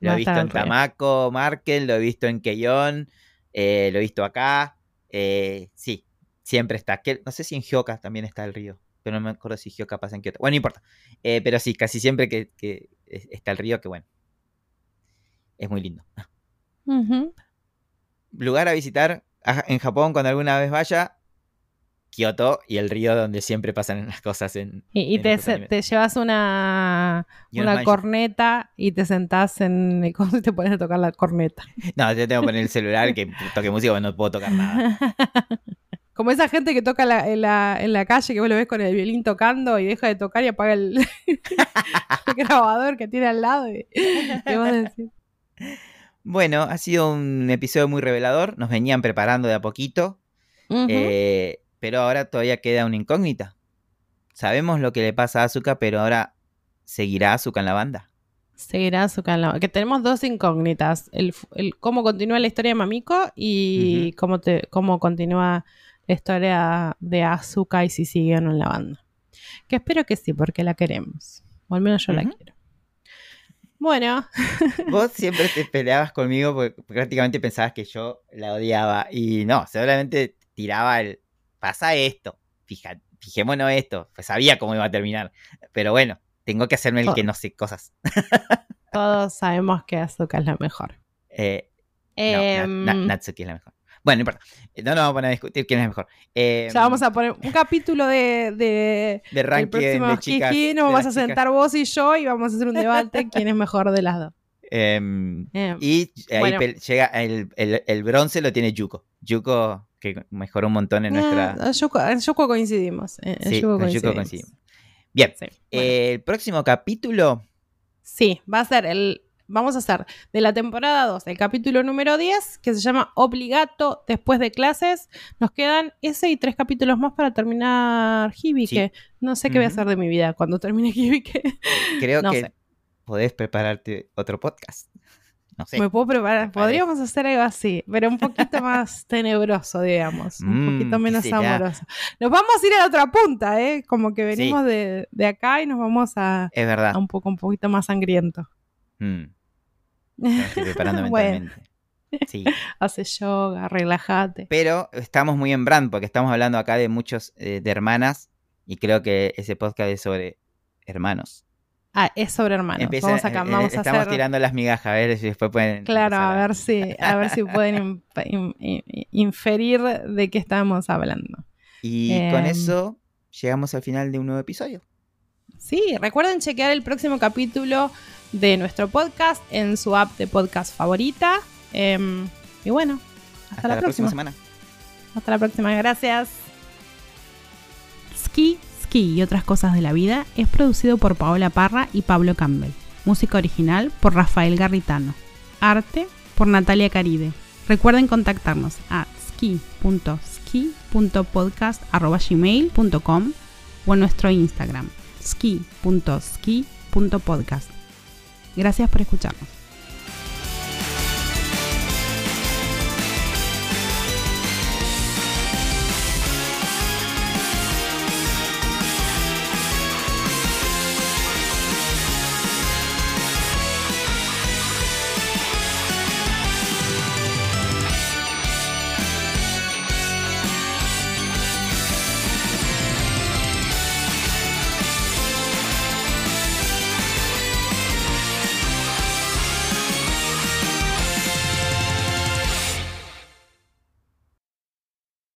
Lo he visto en. Tamako, Markel, lo he visto en Keion, eh, lo he visto acá. eh, sí, siempre está. No sé si en Hyoka también está el río, pero no me acuerdo si Hyoka pasa en Kyoto. Bueno, no importa. Eh, pero sí, casi siempre que, que es- está el río, que bueno. Es muy lindo. <laughs> Lugar a visitar en Japón cuando alguna vez vaya. Kioto y el río donde siempre pasan las cosas en. Y, y en te, llevas una, una corneta y te sentás en el <laughs> y te pones a tocar la corneta. No, yo tengo que poner el celular que toque música porque no puedo tocar nada. <laughs> Como esa gente que toca la- en, la, en la calle, que vos lo ves con el violín tocando y deja de tocar y apaga el, el grabador que tiene al lado. Y, y vos decís, Bueno, ha sido un episodio muy revelador. Nos venían preparando de a poquito. Eh, pero ahora todavía queda una incógnita. Sabemos lo que le pasa a Asuka, pero ahora seguirá Asuka en la banda. Seguirá Asuka en la- Que tenemos dos incógnitas. El, cómo continúa la historia de Mamiko y cómo, te, cómo continúa la historia de Asuka y si sigue o no en la banda. Que espero que sí, porque la queremos. O al menos yo la quiero. Bueno, <laughs> Vos siempre te peleabas conmigo porque prácticamente pensabas que yo la odiaba. Y no, seguramente tiraba el. Pasa esto. Fija, fijémonos esto. Pues sabía cómo iba a terminar. Pero bueno, tengo que hacerme el Oh. que no sé cosas. todos sabemos que Asuka es la mejor. Eh, no, Na- Natsuki es la mejor. Bueno, no importa. Eh, No nos vamos a poner a discutir quién es mejor. Eh, ya vamos a poner un capítulo de, de de ranking próximo de chicas. Jiji, nos vamos a chicas. sentar vos y yo y vamos a hacer un debate <laughs> quién es mejor de las dos. Em, Eh, y ahí bueno. llega el, el- el bronce lo tiene Yuko. Yuko que mejoró un montón en nuestra. eh, en Yuko, en Yuko coincidimos. en- en Sí, Yuko con Yuko coincidimos. coincidimos. Bien, Sí, bueno. eh, el próximo capítulo. Sí, va a ser el. Vamos a hacer de la temporada 2 el capítulo número 10, que se llama Obligato después de clases. Nos quedan ese y tres capítulos más para terminar Hibike. No sé qué voy a hacer de mi vida cuando termine Hibike. <laughs> Creo No que sé. podés prepararte otro podcast. No sé. Me puedo preparar. Podríamos hacer algo así, pero un poquito más <laughs> tenebroso, digamos. Un Mm, poquito ¿qué menos amoroso. Nos vamos a ir a la otra punta, ¿eh? Como que venimos de, de acá y nos vamos a, Es verdad. a un poco un poquito más sangriento. Mm, estoy <laughs> preparando Bueno. mentalmente. Sí. <laughs> Hace yoga, relájate. Pero estamos muy en brand porque estamos hablando acá de muchos eh, de hermanas y creo que ese podcast es sobre hermanos. Ah, es sobre hermanos. Empieza- vamos acá, eh, vamos a estamos hacer. tirando las migajas, a ver si después pueden. Claro, a ver si, a ver si pueden in- in- in- inferir de qué estamos hablando. Y con Em. eso llegamos al final de un nuevo episodio. Sí, recuerden chequear el próximo capítulo de nuestro podcast en su app de podcast favorita. Em, y bueno, hasta, la, próxima. semana. Hasta la próxima, gracias. Ski, Ski y otras cosas de la vida es producido por Paola Parra y Pablo Campbell. Música original por Rafael Garritano. Arte por Natalia Caride. Recuerden contactarnos a ski.ski.podcast.gmail.com o en nuestro Instagram ski.ski.podcast. Gracias por escucharnos.